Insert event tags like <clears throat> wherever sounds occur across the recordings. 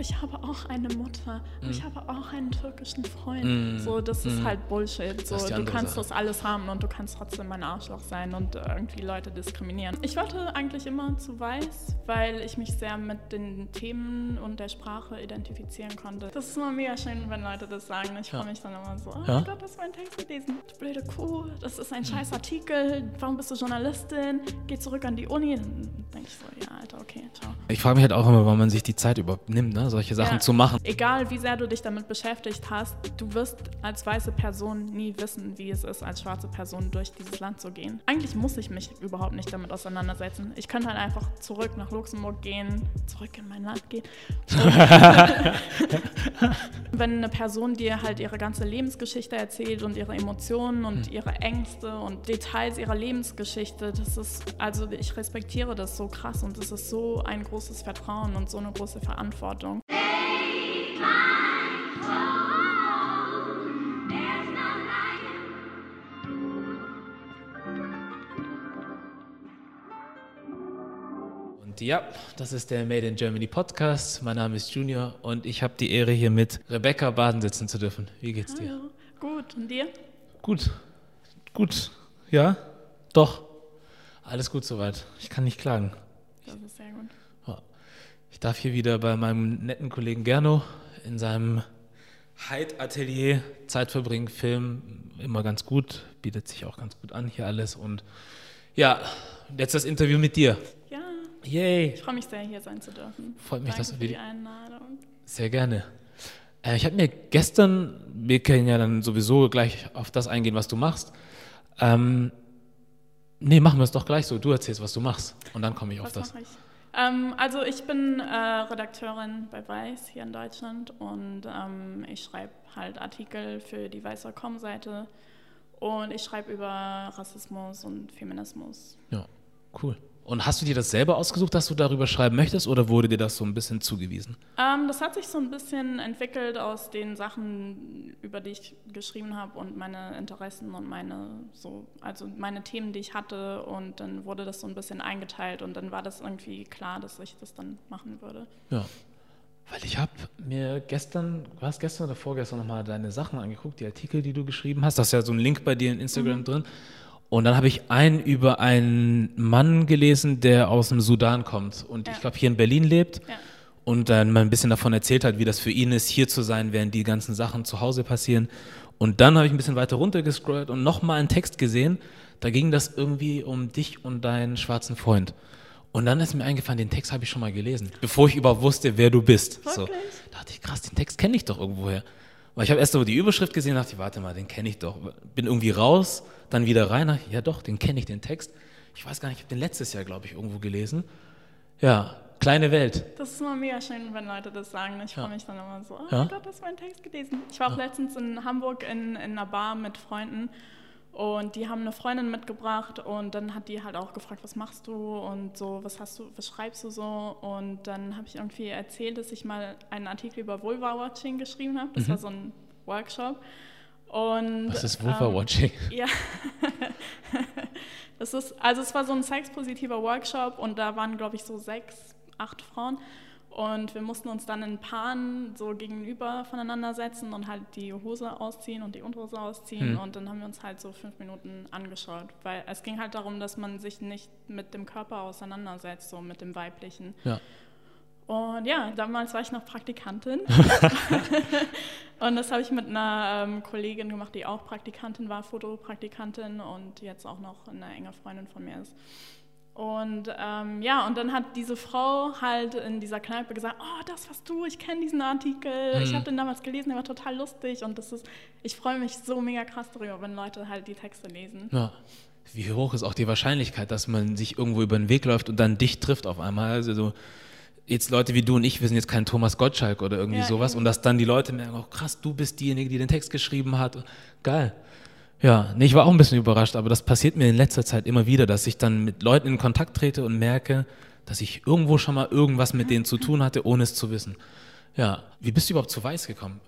aber ich habe auch eine Mutter Mhm. ich habe auch einen türkischen Freund. Mm, So, das ist mm. halt Bullshit. So, ist du kannst Sache. das alles haben und du kannst trotzdem ein Arschloch sein und äh, irgendwie Leute diskriminieren. Ich wollte eigentlich immer zu weiß, weil ich mich sehr mit den Themen und der Sprache identifizieren konnte. Das ist immer mega schön, wenn Leute das sagen. Ich Ja. freue mich dann immer so, oh Ja. mein Gott, das war ein Text gelesen. Du blöde Kuh, das ist ein scheiß Artikel. Warum bist du Journalistin? Geh zurück an die Uni. Dann denke ich so, ja, Alter, okay, ciao. Ich frage mich halt auch immer, warum man sich die Zeit überhaupt nimmt, ne? Solche Sachen Ja. zu machen. Egal wie sehr du dich damit beschäftigt hast, du wirst als weiße Person nie wissen, wie es ist, als schwarze Person durch dieses Land zu gehen. Eigentlich muss ich mich überhaupt nicht damit auseinandersetzen. Ich könnte halt einfach zurück nach Luxemburg gehen, zurück in mein Land gehen. <laughs> Wenn eine Person dir halt ihre ganze Lebensgeschichte erzählt und ihre Emotionen und Hm. ihre Ängste und Details ihrer Lebensgeschichte, das ist, also ich respektiere das so krass und es ist so ein großes Vertrauen und so eine große Verantwortung. Ja, das ist der Made in Germany Podcast. Mein Name ist Junior und ich habe die Ehre, hier mit Rebecca Baden sitzen zu dürfen. Wie geht's dir? Ja, gut. Und dir? Gut, gut. Ja, doch. Alles gut soweit. Ich kann nicht klagen. Das ist sehr gut. Ich darf hier wieder bei meinem netten Kollegen Gerno in seinem Hyde-Atelier Zeit verbringen, Film, immer ganz gut, bietet sich auch ganz gut an hier alles. Und ja, jetzt das Interview mit dir. Yay, ich freue mich sehr, hier sein zu dürfen. freut mich, Danke dass du für die wieder. Einladung. Sehr gerne. Äh, ich habe mir gestern, wir können ja dann sowieso gleich auf das eingehen, was du machst. Ähm, nee, machen wir es doch gleich so. Du erzählst, was du machst. Und dann komme ich auf Was das. mache ich? Ähm, also ich bin äh, Redakteurin bei Weiß hier in Deutschland und ähm, ich schreibe halt Artikel für die Weißer.com-Seite und ich schreibe über Rassismus und Feminismus. Ja, cool. Und hast du dir das selber ausgesucht, dass du darüber schreiben möchtest oder wurde dir das so ein bisschen zugewiesen? Ähm, das hat sich so ein bisschen entwickelt aus den Sachen, über die ich geschrieben habe und meine Interessen und meine so, also meine Themen, die ich hatte und dann wurde das so ein bisschen eingeteilt und dann war das irgendwie klar, dass ich das dann machen würde. Ja. Weil ich habe mir gestern, was gestern oder vorgestern nochmal deine Sachen angeguckt, die Artikel, die du geschrieben hast. Da ist ja so ein Link bei dir in Instagram drin. Und dann habe ich einen über einen Mann gelesen, der aus dem Sudan kommt und Ja. ich glaube hier in Berlin lebt. Ja. Und dann mal ein bisschen davon erzählt hat, wie das für ihn ist, hier zu sein, während die ganzen Sachen zu Hause passieren. Und dann habe ich ein bisschen weiter runtergescrollt und nochmal einen Text gesehen. Da ging das irgendwie um dich und deinen schwarzen Freund. Und dann ist mir eingefallen, den Text habe ich schon mal gelesen, bevor ich überhaupt wusste, wer du bist. So. Wirklich? Da dachte ich, krass, den Text kenne ich doch irgendwoher. Weil ich habe erst so die Überschrift gesehen, dachte ich, warte mal, den kenne ich doch. Bin irgendwie raus, dann wieder rein, ja doch, den kenne ich, den Text. Ich weiß gar nicht, ich habe den letztes Jahr, glaube ich, irgendwo gelesen. Ja, kleine Welt. Das ist immer mega schön, wenn Leute das sagen. Ich Ja. freue mich dann immer so, oh Ja. mein Gott, das war ein Text gelesen. Ich war auch letztens in Hamburg in, in einer Bar mit Freunden und die haben eine Freundin mitgebracht und dann hat die halt auch gefragt, was machst du und so, was hast du, was schreibst du so und dann habe ich irgendwie erzählt, dass ich mal einen Artikel über Vulva-Watching geschrieben habe. Das war so ein Workshop. Und. Was ist ähm, Vulva-Watching? <laughs> ja. das ist, also es war so ein sexpositiver Workshop und da waren, glaube ich, so sechs, acht Frauen. Und wir mussten uns dann in Paaren so gegenüber voneinander setzen und halt die Hose ausziehen und die Unterhose ausziehen. Hm. Und dann haben wir uns halt so fünf Minuten angeschaut. Weil es ging halt darum, dass man sich nicht mit dem Körper auseinandersetzt, so mit dem Weiblichen. Ja. Und ja, damals war ich noch Praktikantin. <laughs> und das habe ich mit einer ähm, Kollegin gemacht, die auch Praktikantin war, Fotopraktikantin und jetzt auch noch eine enge Freundin von mir ist. Und ähm, ja, und dann hat diese Frau halt in dieser Kneipe gesagt, oh, das warst du, ich kenne diesen Artikel, ich Mhm. habe den damals gelesen, der war total lustig und das ist, ich freue mich so mega krass darüber, wenn Leute halt die Texte lesen. Ja. Wie hoch ist auch die Wahrscheinlichkeit, dass man sich irgendwo über den Weg läuft und dann dich trifft auf einmal? Also so, jetzt Leute wie du und ich, wir sind jetzt kein Thomas Gottschalk oder irgendwie Ja, sowas. eben. Und dass dann die Leute merken, oh krass, du bist diejenige, die den Text geschrieben hat. Geil. Ja, nee, ich war auch ein bisschen überrascht, aber das passiert mir in letzter Zeit immer wieder, dass ich dann mit Leuten in Kontakt trete und merke, dass ich irgendwo schon mal irgendwas mit denen zu <laughs> tun hatte, ohne es zu wissen. Ja, wie bist du überhaupt zu Weiß gekommen?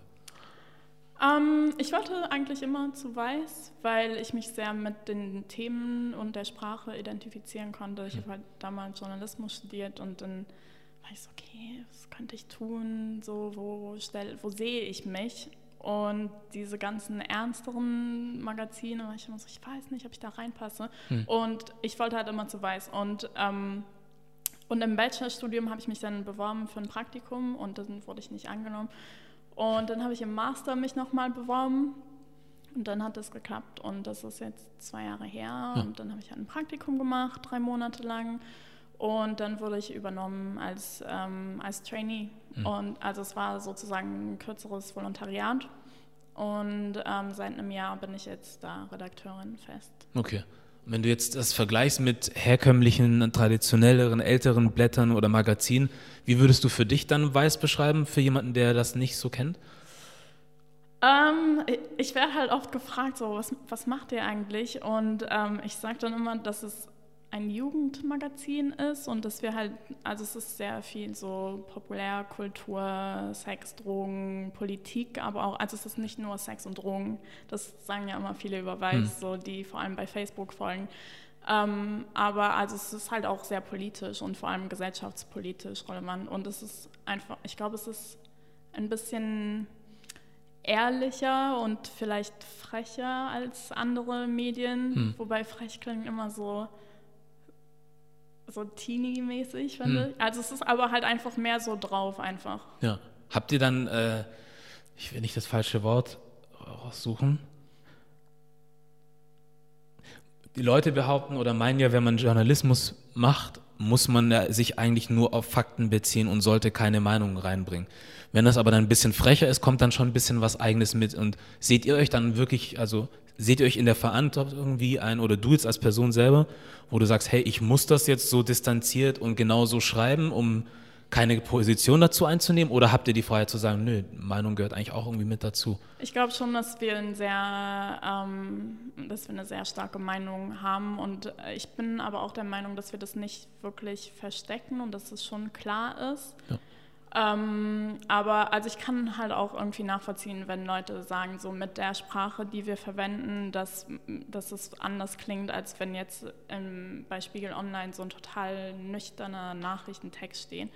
Ähm, ich wollte eigentlich immer zu Weiß, weil ich mich sehr mit den Themen und der Sprache identifizieren konnte. Ich habe halt damals Journalismus studiert und dann war ich so, okay, was könnte ich tun? So, wo, stell, wo sehe ich mich? Und diese ganzen ernsteren Magazine, war ich immer so, ich weiß nicht, ob ich da reinpasse. Hm. Und ich wollte halt immer zu weiß. Und, ähm, und im Bachelorstudium habe ich mich dann beworben für ein Praktikum und dann wurde ich nicht angenommen. Und dann habe ich im Master mich nochmal beworben und dann hat das geklappt und das ist jetzt zwei Jahre her. Und dann habe ich halt ein Praktikum gemacht, drei Monate lang. Und dann wurde ich übernommen als, ähm, als Trainee. Mhm. Und also es war sozusagen ein kürzeres Volontariat. Und ähm, seit einem Jahr bin ich jetzt da Redakteurin fest. Okay. Wenn du jetzt das vergleichst mit herkömmlichen, traditionelleren, älteren Blättern oder Magazinen, wie würdest du für dich dann Weiß beschreiben, für jemanden, der das nicht so kennt? Ähm, ich werde halt oft gefragt, so, was, was macht ihr eigentlich? Und ähm, ich sage dann immer, dass es ein Jugendmagazin ist und dass wir halt, also es ist sehr viel so Populärkultur, Sex, Drogen, Politik, aber auch, also es ist nicht nur Sex und Drogen, das sagen ja immer viele über Weiß, hm. so die vor allem bei Facebook folgen. Ähm, aber also es ist halt auch sehr politisch und vor allem gesellschaftspolitisch relevant und es ist einfach, ich glaube, es ist ein bisschen ehrlicher und vielleicht frecher als andere Medien, hm. wobei frech klingt immer so so teeny-mäßig, finde hm. ich. Also es ist aber halt einfach mehr so drauf einfach. Ja. Habt ihr dann, äh, ich will nicht das falsche Wort raussuchen, die Leute behaupten oder meinen ja, wenn man Journalismus macht, muss man sich eigentlich nur auf Fakten beziehen und sollte keine Meinungen reinbringen. Wenn das aber dann ein bisschen frecher ist, kommt dann schon ein bisschen was Eigenes mit. Und seht ihr euch dann wirklich, also seht ihr euch in der Verantwortung irgendwie ein, oder du jetzt als Person selber, wo du sagst, hey, ich muss das jetzt so distanziert und genau so schreiben, um keine Position dazu einzunehmen? Oder habt ihr die Freiheit zu sagen, nö, Meinung gehört eigentlich auch irgendwie mit dazu? Ich glaube schon, dass wir, ein sehr, ähm, dass wir eine sehr starke Meinung haben. Und ich bin aber auch der Meinung, dass wir das nicht wirklich verstecken und dass es schon klar ist. Ja. Ähm, aber also ich kann halt auch irgendwie nachvollziehen, wenn Leute sagen, so mit der Sprache, die wir verwenden, dass, dass es anders klingt, als wenn jetzt im, bei Spiegel Online so ein total nüchterner Nachrichtentext steht.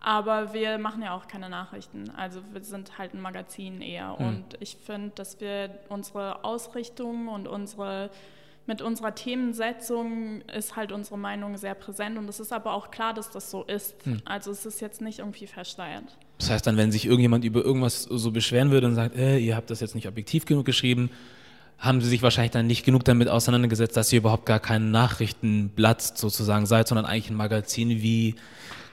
Aber wir machen ja auch keine Nachrichten. Also wir sind halt ein Magazin eher. Mhm. Und ich finde, dass wir unsere Ausrichtung und unsere mit unserer Themensetzung ist halt unsere Meinung sehr präsent und es ist aber auch klar, dass das so ist. Hm. Also es ist jetzt nicht irgendwie versteuert. Das heißt dann, wenn sich irgendjemand über irgendwas so beschweren würde und sagt, äh, ihr habt das jetzt nicht objektiv genug geschrieben, haben sie sich wahrscheinlich dann nicht genug damit auseinandergesetzt, dass ihr überhaupt gar kein Nachrichtenblatt sozusagen seid, sondern eigentlich ein Magazin wie,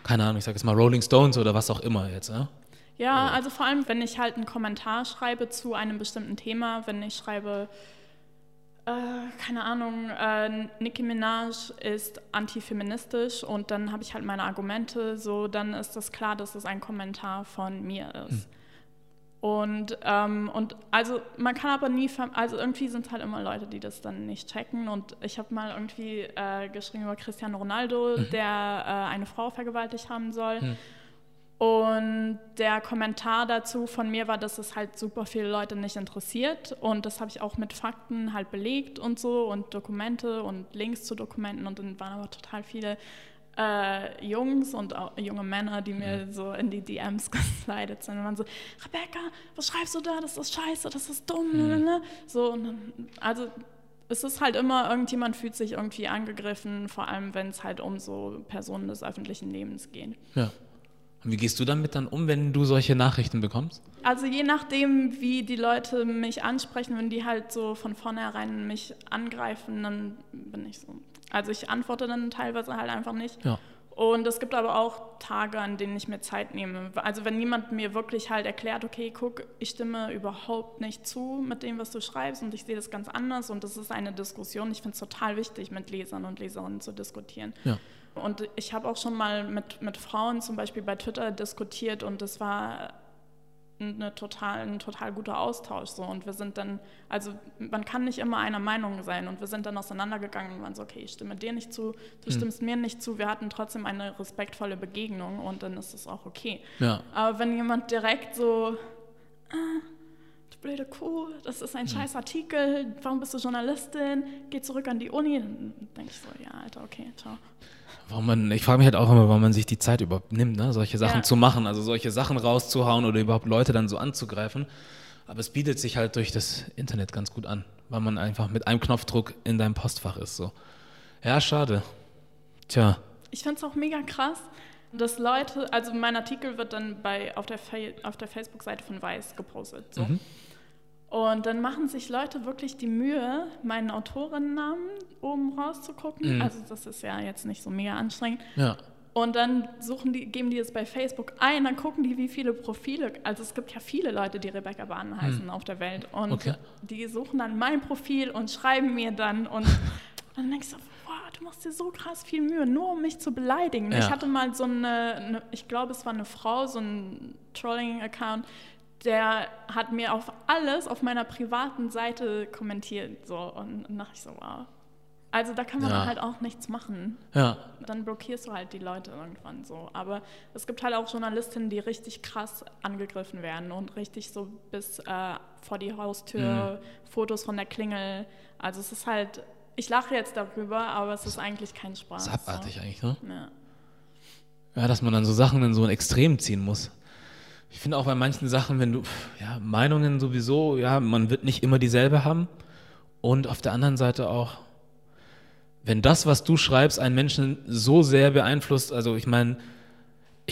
keine Ahnung, ich sage jetzt mal Rolling Stones oder was auch immer jetzt. Ja? Ja, also vor allem, wenn ich halt einen Kommentar schreibe zu einem bestimmten Thema, wenn ich schreibe, keine Ahnung, äh, Nicki Minaj ist antifeministisch und dann habe ich halt meine Argumente, so dann ist das klar, dass es ein Kommentar von mir ist. Hm. Und, ähm, und also man kann aber nie, also irgendwie sind es halt immer Leute, die das dann nicht checken. Und ich habe mal irgendwie äh, geschrieben über Cristiano Ronaldo, mhm. der äh, eine Frau vergewaltigt haben soll. Mhm. Und der Kommentar dazu von mir war, dass es halt super viele Leute nicht interessiert. Und das habe ich auch mit Fakten halt belegt und so und Dokumente und Links zu Dokumenten. Und dann waren aber total viele äh, Jungs und junge Männer, die mir mhm. so in die DMs <laughs> geslidet sind und waren so, Rebecca, was schreibst du da? Das ist scheiße, das ist dumm. Mhm. So, dann, also es ist halt immer, irgendjemand fühlt sich irgendwie angegriffen, vor allem wenn es halt um so Personen des öffentlichen Lebens geht. Ja. Und wie gehst du damit dann um, wenn du solche Nachrichten bekommst? Also je nachdem, wie die Leute mich ansprechen, wenn die halt so von vornherein mich angreifen, dann bin ich so. Also ich antworte dann teilweise halt einfach nicht. Ja. Und es gibt aber auch Tage, an denen ich mir Zeit nehme. Also wenn jemand mir wirklich halt erklärt, okay, guck, ich stimme überhaupt nicht zu mit dem, was du schreibst und ich sehe das ganz anders und das ist eine Diskussion. Ich finde es total wichtig, mit Lesern und Leserinnen zu diskutieren. Ja. Und ich habe auch schon mal mit, mit Frauen zum Beispiel bei Twitter diskutiert und das war eine total, ein total guter Austausch. So. Und wir sind dann, also man kann nicht immer einer Meinung sein. Und wir sind dann auseinandergegangen und waren so, okay, ich stimme dir nicht zu, du hm. stimmst mir nicht zu. Wir hatten trotzdem eine respektvolle Begegnung und dann ist es auch okay. Ja. Aber wenn jemand direkt so, ah, du blöde Kuh, das ist ein scheiß Artikel, warum bist du Journalistin? Geh zurück an die Uni. Dann denke ich so, ja, Alter, okay, ciao. Warum man, ich frage mich halt auch immer, warum man sich die Zeit überhaupt nimmt, ne? solche Sachen Ja. zu machen, also solche Sachen rauszuhauen oder überhaupt Leute dann so anzugreifen. Aber es bietet sich halt durch das Internet ganz gut an, weil man einfach mit einem Knopfdruck in deinem Postfach ist. So. Ja, schade. Tja, Ich finde es auch mega krass, dass Leute, also mein Artikel wird dann bei, auf der, Fa auf der Facebook-Seite von Weiß gepostet. So. Mhm. Und dann machen sich Leute wirklich die Mühe, meinen Autorinnennamen oben rauszugucken. Mhm. Also das ist ja jetzt nicht so mega anstrengend. ja. Und dann suchen die, geben die es bei Facebook ein, dann gucken die, wie viele Profile. Also es gibt ja viele Leute, die Rebecca Bahn heißen auf der Welt. Und. Okay. die suchen dann mein Profil und schreiben mir dann. Und <laughs> dann denkst du, du machst dir so krass viel Mühe, nur um mich zu beleidigen. Ja. Ich hatte mal so eine, eine, ich glaube, es war eine Frau, so ein Trolling-Account, der hat mir auf alles auf meiner privaten Seite kommentiert. So. Und dann dachte ich so, wow. Also da kann man Ja. halt auch nichts machen Ja, dann blockierst du halt die Leute irgendwann so. Aber es gibt halt auch Journalistinnen, die richtig krass angegriffen werden und richtig so bis äh, vor die Haustür, Fotos von der Klingel. Also es ist halt, ich lache jetzt darüber, aber es ist eigentlich kein Spaß. ist abartig eigentlich, ne? So. Ja. Ja, dass man dann so Sachen in so ein Extrem ziehen muss. Ich finde auch bei manchen Sachen, wenn du, ja, Meinungen sowieso, ja, man wird nicht immer dieselbe haben. Und auf der anderen Seite auch, wenn das, was du schreibst, einen Menschen so sehr beeinflusst, also ich meine,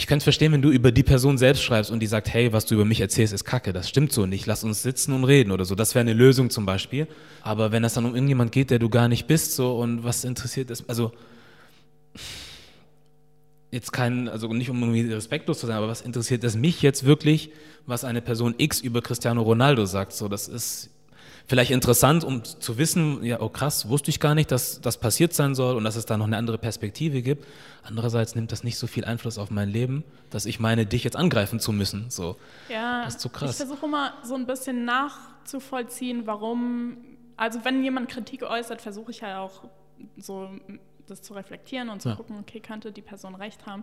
ich könnte es verstehen, wenn du über die Person selbst schreibst und die sagt, hey, was du über mich erzählst, ist Kacke, das stimmt so nicht, lass uns sitzen und reden oder so. Das wäre eine Lösung zum Beispiel. Aber wenn es dann um irgendjemand geht, der du gar nicht bist, so und was interessiert ist, also jetzt kein, also nicht um irgendwie respektlos zu sein, aber was interessiert es mich jetzt wirklich, was eine Person X über Cristiano Ronaldo sagt? So, das ist vielleicht interessant, um zu wissen, ja, oh krass, wusste ich gar nicht, dass das passiert sein soll und dass es da noch eine andere Perspektive gibt. Andererseits nimmt das nicht so viel Einfluss auf mein Leben, dass ich meine, dich jetzt angreifen zu müssen. So. Ja, Das ist zu krass. ich versuche immer so ein bisschen nachzuvollziehen, warum, also wenn jemand Kritik äußert, versuche ich halt auch so das zu reflektieren und zu Ja. gucken, okay, könnte die Person recht haben.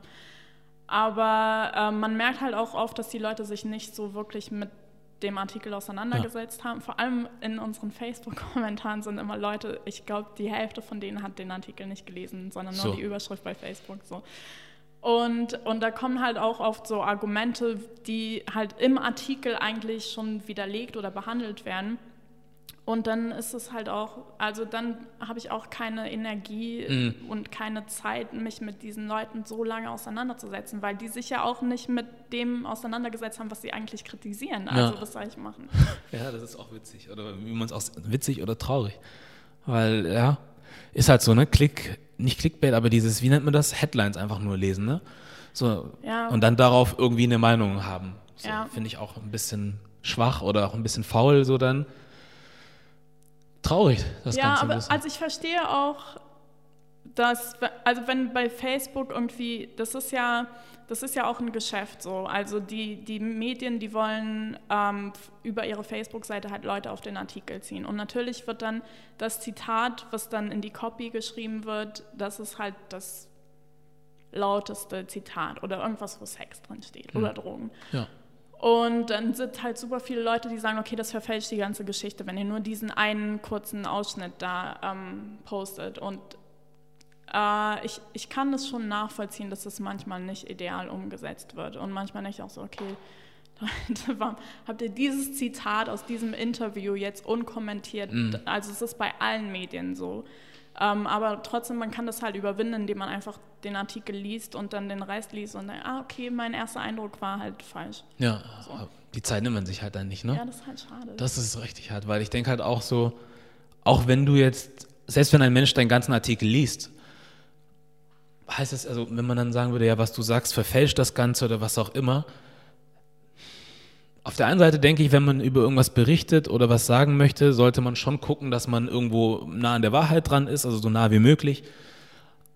Aber äh, man merkt halt auch oft, dass die Leute sich nicht so wirklich mit dem Artikel auseinandergesetzt haben. Vor allem in unseren Facebook-Kommentaren sind immer Leute, ich glaube, die Hälfte von denen hat den Artikel nicht gelesen, sondern nur So. die Überschrift bei Facebook. So. Und, und da kommen halt auch oft so Argumente, die halt im Artikel eigentlich schon widerlegt oder behandelt werden. Und dann ist es halt auch, also dann habe ich auch keine Energie Mhm. und keine Zeit, mich mit diesen Leuten so lange auseinanderzusetzen, weil die sich ja auch nicht mit dem auseinandergesetzt haben, was sie eigentlich kritisieren. Also Ja. was soll ich machen? <laughs> Ja, das ist auch witzig. Oder wie man es auch witzig oder traurig. Weil, ja, ist halt so, ne? Klick, nicht Clickbait, aber dieses, wie nennt man das? Headlines einfach nur lesen, ne? So. Ja. Und dann darauf irgendwie eine Meinung haben. So, Ja. Finde ich auch ein bisschen schwach oder auch ein bisschen faul, so dann. Traurig, das ja, Ganze ein aber bisschen. also ich verstehe auch, dass, also wenn bei Facebook irgendwie, das ist ja, das ist ja auch ein Geschäft so. Also die, die Medien, die wollen ähm, über ihre Facebook-Seite halt Leute auf den Artikel ziehen. Und natürlich wird dann das Zitat, was dann in die Copy geschrieben wird, das ist halt das lauteste Zitat oder irgendwas, wo Sex drin steht oder Drogen. ja. Und dann sind halt super viele Leute, die sagen, okay, das verfälscht die ganze Geschichte, wenn ihr nur diesen einen kurzen Ausschnitt da ähm, postet. Und äh, ich, ich kann das schon nachvollziehen, dass es manchmal nicht ideal umgesetzt wird. Und manchmal nicht auch so, okay, <laughs> Leute, warum habt ihr dieses Zitat aus diesem Interview jetzt unkommentiert? Also es ist bei allen Medien so. Ähm, aber trotzdem, man kann das halt überwinden, indem man einfach den Artikel liest und dann den Rest liest und dann, ah, okay, mein erster Eindruck war halt falsch. Ja, die Zeit nimmt man sich halt dann nicht, ne? Ja, das ist halt schade. Das ist richtig hart, weil ich denke halt auch so, auch wenn du jetzt, selbst wenn ein Mensch deinen ganzen Artikel liest, heißt es, also wenn man dann sagen würde, ja, was du sagst, verfälscht das Ganze oder was auch immer. Auf der einen Seite denke ich, wenn man über irgendwas berichtet oder was sagen möchte, sollte man schon gucken, dass man irgendwo nah an der Wahrheit dran ist, also so nah wie möglich.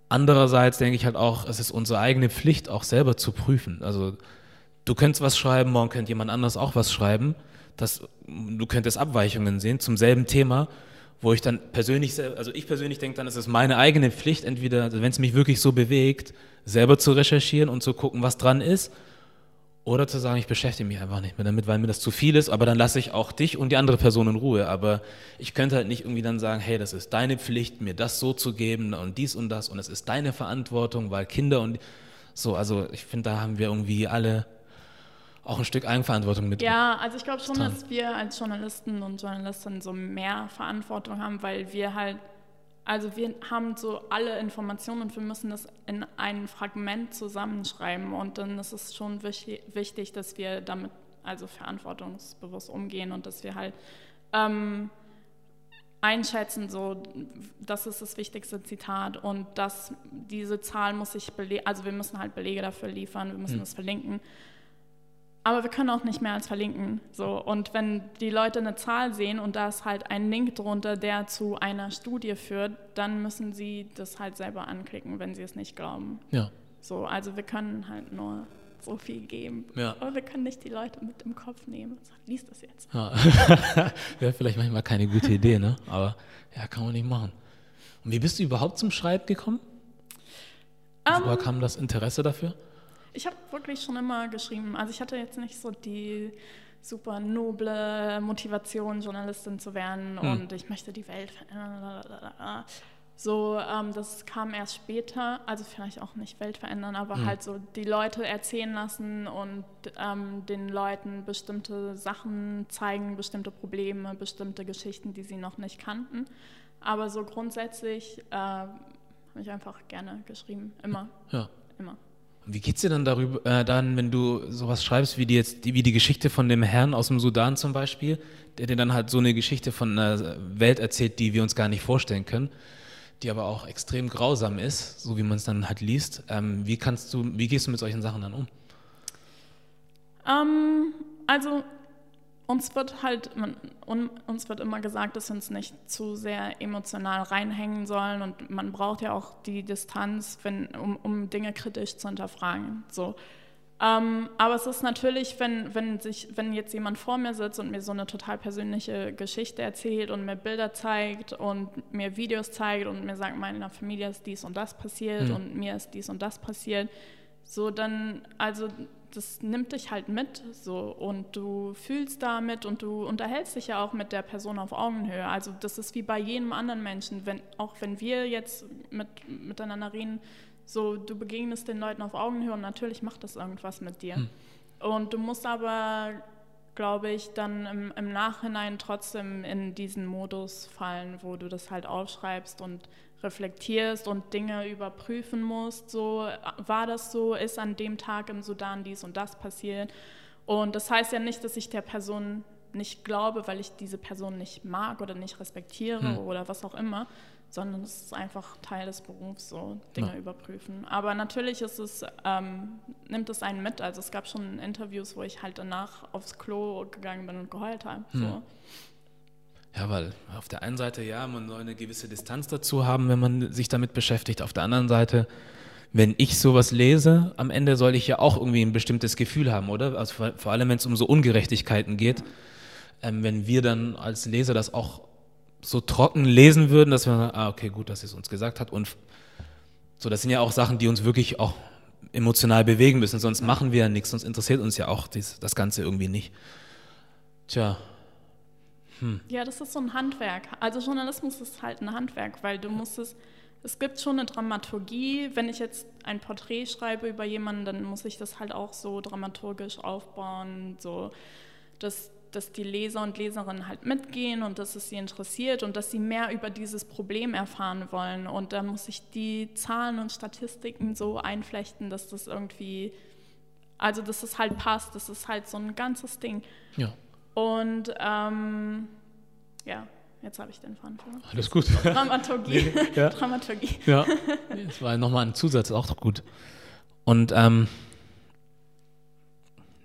Andererseits denke ich halt auch, es ist unsere eigene Pflicht, auch selber zu prüfen. Also du könntest was schreiben, morgen könnte jemand anders auch was schreiben. Das, du könntest Abweichungen sehen zum selben Thema, wo ich dann persönlich, also ich persönlich denke dann, es ist meine eigene Pflicht, entweder, also wenn es mich wirklich so bewegt, selber zu recherchieren und zu gucken, was dran ist. Oder zu sagen, ich beschäftige mich einfach nicht mehr damit, weil mir das zu viel ist, aber dann lasse ich auch dich und die andere Person in Ruhe. Aber ich könnte halt nicht irgendwie dann sagen, hey, das ist deine Pflicht, mir das so zu geben und dies und das und es ist deine Verantwortung, weil Kinder und so, also ich finde, da haben wir irgendwie alle auch ein Stück Eigenverantwortung mit. Ja, also ich glaube schon, dran. dass wir als Journalisten und Journalistinnen so mehr Verantwortung haben, weil wir halt also wir haben so alle Informationen und wir müssen das in ein Fragment zusammenschreiben und dann ist es schon wichtig, dass wir damit also verantwortungsbewusst umgehen und dass wir halt ähm, einschätzen, so das ist das wichtigste Zitat und das, diese Zahl muss ich belegen, also wir müssen halt Belege dafür liefern, wir müssen hm. das verlinken aber wir können auch nicht mehr als verlinken. So. Und wenn die Leute eine Zahl sehen und da ist halt ein Link drunter, der zu einer Studie führt, dann müssen sie das halt selber anklicken, wenn sie es nicht glauben. Ja. So, also wir können halt nur so viel geben. Ja. Aber wir können nicht die Leute mit im Kopf nehmen. So, lies das jetzt. Ja. <laughs> Wäre vielleicht manchmal keine gute Idee, ne? Aber ja, kann man nicht machen. Und wie bist du überhaupt zum Schreiben gekommen? Um, ähm. Woher kam das Interesse dafür? Ich habe wirklich schon immer geschrieben. Also ich hatte jetzt nicht so die super noble Motivation, Journalistin zu werden hm. und ich möchte die Welt verändern. So, ähm, das kam erst später, also vielleicht auch nicht Welt verändern, aber hm. halt so die Leute erzählen lassen und ähm, den Leuten bestimmte Sachen zeigen, bestimmte Probleme, bestimmte Geschichten, die sie noch nicht kannten. Aber so grundsätzlich äh, habe ich einfach gerne geschrieben, immer. Ja. Immer. Wie geht's dir dann darüber, äh, dann, wenn du sowas schreibst, wie die jetzt, wie die Geschichte von dem Herrn aus dem Sudan zum Beispiel, der dir dann halt so eine Geschichte von einer Welt erzählt, die wir uns gar nicht vorstellen können, die aber auch extrem grausam ist, so wie man es dann halt liest. Ähm, wie kannst du, wie gehst du mit solchen Sachen dann um? Ähm, also uns wird halt, man, uns wird immer gesagt, dass wir uns nicht zu sehr emotional reinhängen sollen und man braucht ja auch die Distanz, wenn, um, um Dinge kritisch zu hinterfragen. So. Ähm, aber es ist natürlich, wenn, wenn, sich, wenn jetzt jemand vor mir sitzt und mir so eine total persönliche Geschichte erzählt und mir Bilder zeigt und mir Videos zeigt und mir sagt, meiner Familie ist dies und das passiert mhm. und mir ist dies und das passiert, so dann, also das nimmt dich halt mit so und du fühlst damit und du unterhältst dich ja auch mit der Person auf Augenhöhe. Also das ist wie bei jedem anderen Menschen, wenn, auch wenn wir jetzt mit, miteinander reden, so du begegnest den Leuten auf Augenhöhe und natürlich macht das irgendwas mit dir. Hm. Und du musst aber, glaube ich, dann im, im Nachhinein trotzdem in diesen Modus fallen, wo du das halt aufschreibst und reflektierst und Dinge überprüfen musst. So war das so, ist an dem Tag im Sudan dies und das passiert. Und das heißt ja nicht, dass ich der Person nicht glaube, weil ich diese Person nicht mag oder nicht respektiere hm. oder was auch immer, sondern es ist einfach Teil des Berufs, so Dinge ja. überprüfen. Aber natürlich ist es, ähm, nimmt es einen mit. Also es gab schon Interviews, wo ich halt danach aufs Klo gegangen bin und geheult habe. Hm. So. Ja, weil auf der einen Seite, ja, man soll eine gewisse Distanz dazu haben, wenn man sich damit beschäftigt. Auf der anderen Seite, wenn ich sowas lese, am Ende soll ich ja auch irgendwie ein bestimmtes Gefühl haben, oder? Also vor, vor allem, wenn es um so Ungerechtigkeiten geht. Ähm, wenn wir dann als Leser das auch so trocken lesen würden, dass wir sagen, ah, okay, gut, dass es uns gesagt hat. Und so, das sind ja auch Sachen, die uns wirklich auch emotional bewegen müssen, sonst machen wir ja nichts, sonst interessiert uns ja auch dies, das Ganze irgendwie nicht. Tja, hm. Ja, das ist so ein Handwerk. Also Journalismus ist halt ein Handwerk, weil du musst es, es gibt schon eine Dramaturgie. Wenn ich jetzt ein Porträt schreibe über jemanden, dann muss ich das halt auch so dramaturgisch aufbauen, so dass, dass die Leser und Leserinnen halt mitgehen und dass es sie interessiert und dass sie mehr über dieses Problem erfahren wollen. Und da muss ich die Zahlen und Statistiken so einflechten, dass das irgendwie, also dass es halt passt. Das ist halt so ein ganzes Ding. Ja. Und ähm, ja, jetzt habe ich den Faden Alles gut. Dramaturgie. <laughs> nee, ja. Dramaturgie. Ja, das war nochmal ein Zusatz, auch gut. Und ähm,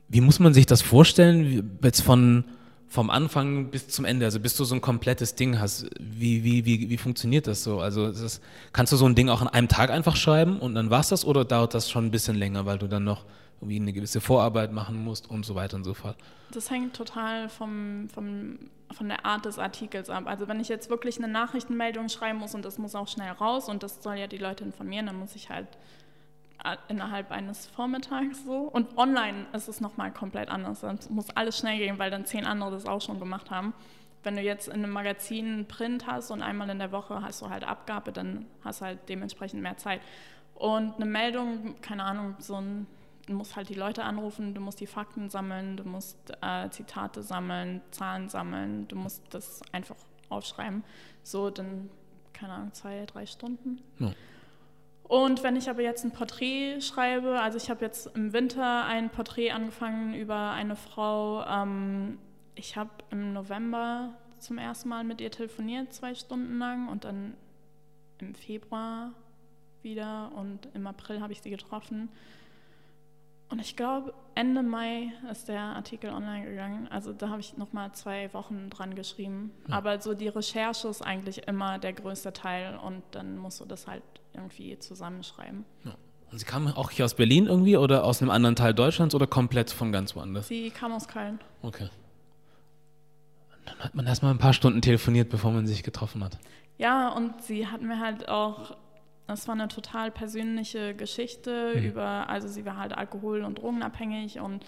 wie muss man sich das vorstellen, jetzt von vom Anfang bis zum Ende, also bis du so ein komplettes Ding hast, wie, wie, wie, wie funktioniert das so? Also das, kannst du so ein Ding auch an einem Tag einfach schreiben und dann war es das oder dauert das schon ein bisschen länger, weil du dann noch irgendwie eine gewisse Vorarbeit machen musst und so weiter und so fort. Das hängt total vom, vom, von der Art des Artikels ab. Also wenn ich jetzt wirklich eine Nachrichtenmeldung schreiben muss und das muss auch schnell raus und das soll ja die Leute informieren, dann muss ich halt innerhalb eines Vormittags so. Und online ist es nochmal komplett anders. Dann muss alles schnell gehen, weil dann zehn andere das auch schon gemacht haben. Wenn du jetzt in einem Magazin Print hast und einmal in der Woche hast du halt Abgabe, dann hast du halt dementsprechend mehr Zeit. Und eine Meldung, keine Ahnung, so ein, du musst halt die Leute anrufen, du musst die Fakten sammeln, du musst äh, Zitate sammeln, Zahlen sammeln, du musst das einfach aufschreiben. So, dann, keine Ahnung, zwei, drei Stunden. Ja. Und wenn ich aber jetzt ein Porträt schreibe, also ich habe jetzt im Winter ein Porträt angefangen über eine Frau. Ähm, ich habe im November zum ersten Mal mit ihr telefoniert, zwei Stunden lang, und dann im Februar wieder und im April habe ich sie getroffen. Und ich glaube, Ende Mai ist der Artikel online gegangen. Also da habe ich nochmal zwei Wochen dran geschrieben. Ja. Aber so die Recherche ist eigentlich immer der größte Teil und dann musst du das halt irgendwie zusammenschreiben. Ja. Und sie kam auch hier aus Berlin irgendwie oder aus einem anderen Teil Deutschlands oder komplett von ganz woanders? Sie kam aus Köln. Okay. Dann hat man erstmal ein paar Stunden telefoniert, bevor man sich getroffen hat. Ja, und sie hat mir halt auch das war eine total persönliche Geschichte mhm. über, also sie war halt alkohol- und drogenabhängig und,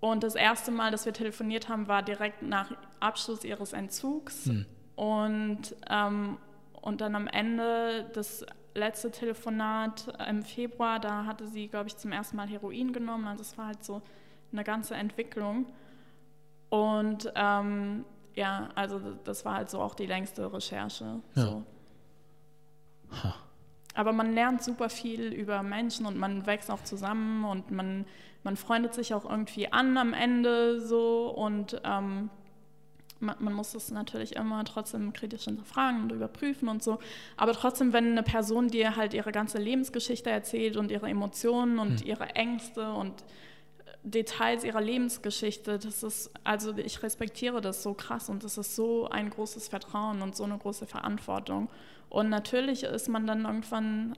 und das erste Mal, dass wir telefoniert haben, war direkt nach Abschluss ihres Entzugs. Mhm. Und, ähm, und dann am Ende das letzte Telefonat im Februar, da hatte sie, glaube ich, zum ersten Mal Heroin genommen. Also es war halt so eine ganze Entwicklung. Und ähm, ja, also das war halt so auch die längste Recherche. Ja. So. Aber man lernt super viel über Menschen und man wächst auch zusammen und man, man freundet sich auch irgendwie an am Ende so und ähm, man, man, muss das natürlich immer trotzdem kritisch hinterfragen und überprüfen und so. Aber trotzdem, wenn eine Person dir halt ihre ganze Lebensgeschichte erzählt und ihre Emotionen und mhm. ihre Ängste und Details ihrer Lebensgeschichte, das ist, also ich respektiere das so krass und das ist so ein großes Vertrauen und so eine große Verantwortung. Und natürlich ist man dann irgendwann,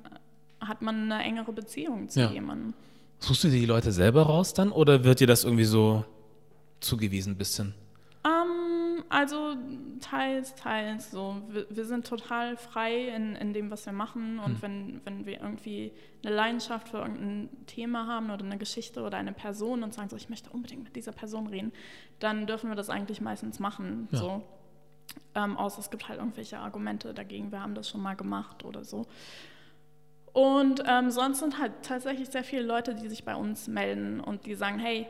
hat man eine engere Beziehung zu ja. jemandem. Suchst du dir die Leute selber raus dann oder wird dir das irgendwie so zugewiesen ein bisschen? Also teils, teils. So. Wir, wir, sind total frei in, in dem, was wir machen. Und hm. wenn, wenn wir irgendwie eine Leidenschaft für irgendein Thema haben oder eine Geschichte oder eine Person und sagen so, ich möchte unbedingt mit dieser Person reden, dann dürfen wir das eigentlich meistens machen. Ja. So. Ähm, außer es gibt halt irgendwelche Argumente dagegen, wir haben das schon mal gemacht oder so. Und ähm, sonst sind halt tatsächlich sehr viele Leute, die sich bei uns melden und die sagen, hey,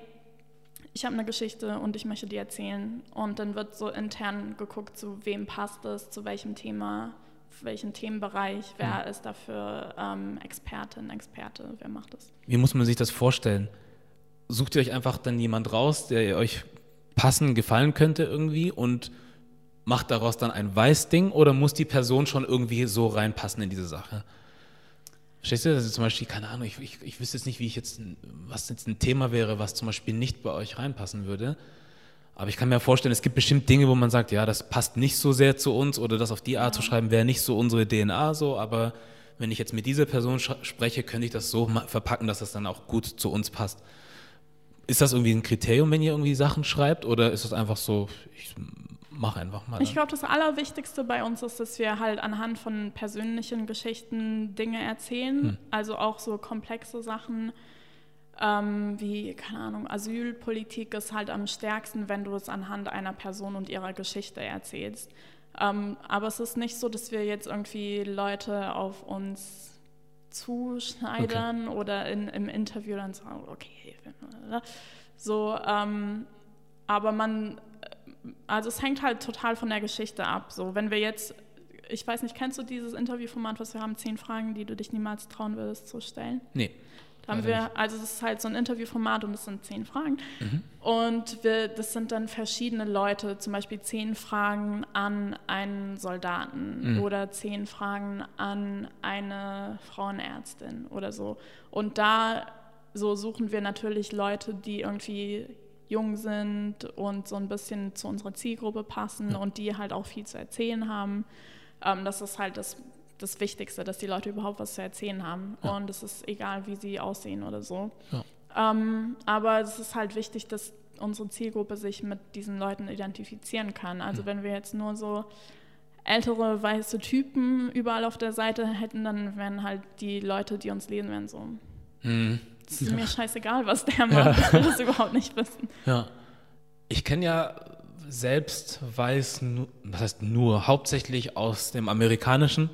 ich habe eine Geschichte und ich möchte die erzählen. Und dann wird so intern geguckt, zu wem passt es, zu welchem Thema, welchen Themenbereich, wer mhm. ist dafür ähm, Expertin, Experte, wer macht das. Wie muss man sich das vorstellen? Sucht ihr euch einfach dann jemand raus, der euch passen, gefallen könnte irgendwie und macht daraus dann ein Weißding oder muss die Person schon irgendwie so reinpassen in diese Sache? Verstehst du, ist zum Beispiel, keine Ahnung, ich, ich, ich wüsste jetzt nicht, wie ich jetzt, was jetzt ein Thema wäre, was zum Beispiel nicht bei euch reinpassen würde. Aber ich kann mir vorstellen, es gibt bestimmt Dinge, wo man sagt, ja, das passt nicht so sehr zu uns oder das auf die Art zu schreiben, wäre nicht so unsere DNA so, aber wenn ich jetzt mit dieser Person spreche, könnte ich das so verpacken, dass das dann auch gut zu uns passt. Ist das irgendwie ein Kriterium, wenn ihr irgendwie Sachen schreibt oder ist das einfach so, ich mach einfach mal. Ich glaube, das Allerwichtigste bei uns ist, dass wir halt anhand von persönlichen Geschichten Dinge erzählen. Hm. Also auch so komplexe Sachen ähm, wie, keine Ahnung, Asylpolitik ist halt am stärksten, wenn du es anhand einer Person und ihrer Geschichte erzählst. Ähm, aber es ist nicht so, dass wir jetzt irgendwie Leute auf uns zuschneidern okay. oder in, im Interview dann sagen, okay, so, ähm, aber man also es hängt halt total von der Geschichte ab. So, wenn wir jetzt, ich weiß nicht, kennst du dieses Interviewformat, was wir haben, zehn Fragen, die du dich niemals trauen würdest zu stellen? Nee. Da haben wir, also es ist halt so ein Interviewformat und es sind zehn Fragen. Mhm. Und wir, das sind dann verschiedene Leute, zum Beispiel zehn Fragen an einen Soldaten mhm. oder zehn Fragen an eine Frauenärztin oder so. Und da so suchen wir natürlich Leute, die irgendwie jung sind und so ein bisschen zu unserer Zielgruppe passen ja. und die halt auch viel zu erzählen haben. Ähm, das ist halt das, das Wichtigste, dass die Leute überhaupt was zu erzählen haben. Ja. Und es ist egal, wie sie aussehen oder so. Ja. Ähm, aber es ist halt wichtig, dass unsere Zielgruppe sich mit diesen Leuten identifizieren kann. Also wenn wir jetzt nur so ältere weiße Typen überall auf der Seite hätten, dann wären halt die Leute, die uns lesen, wären so. Hm. Es ist mir scheißegal, was der macht. Ich will das überhaupt nicht wissen. Ja. Ich kenne ja selbst weiß, was heißt nur, hauptsächlich aus dem Amerikanischen,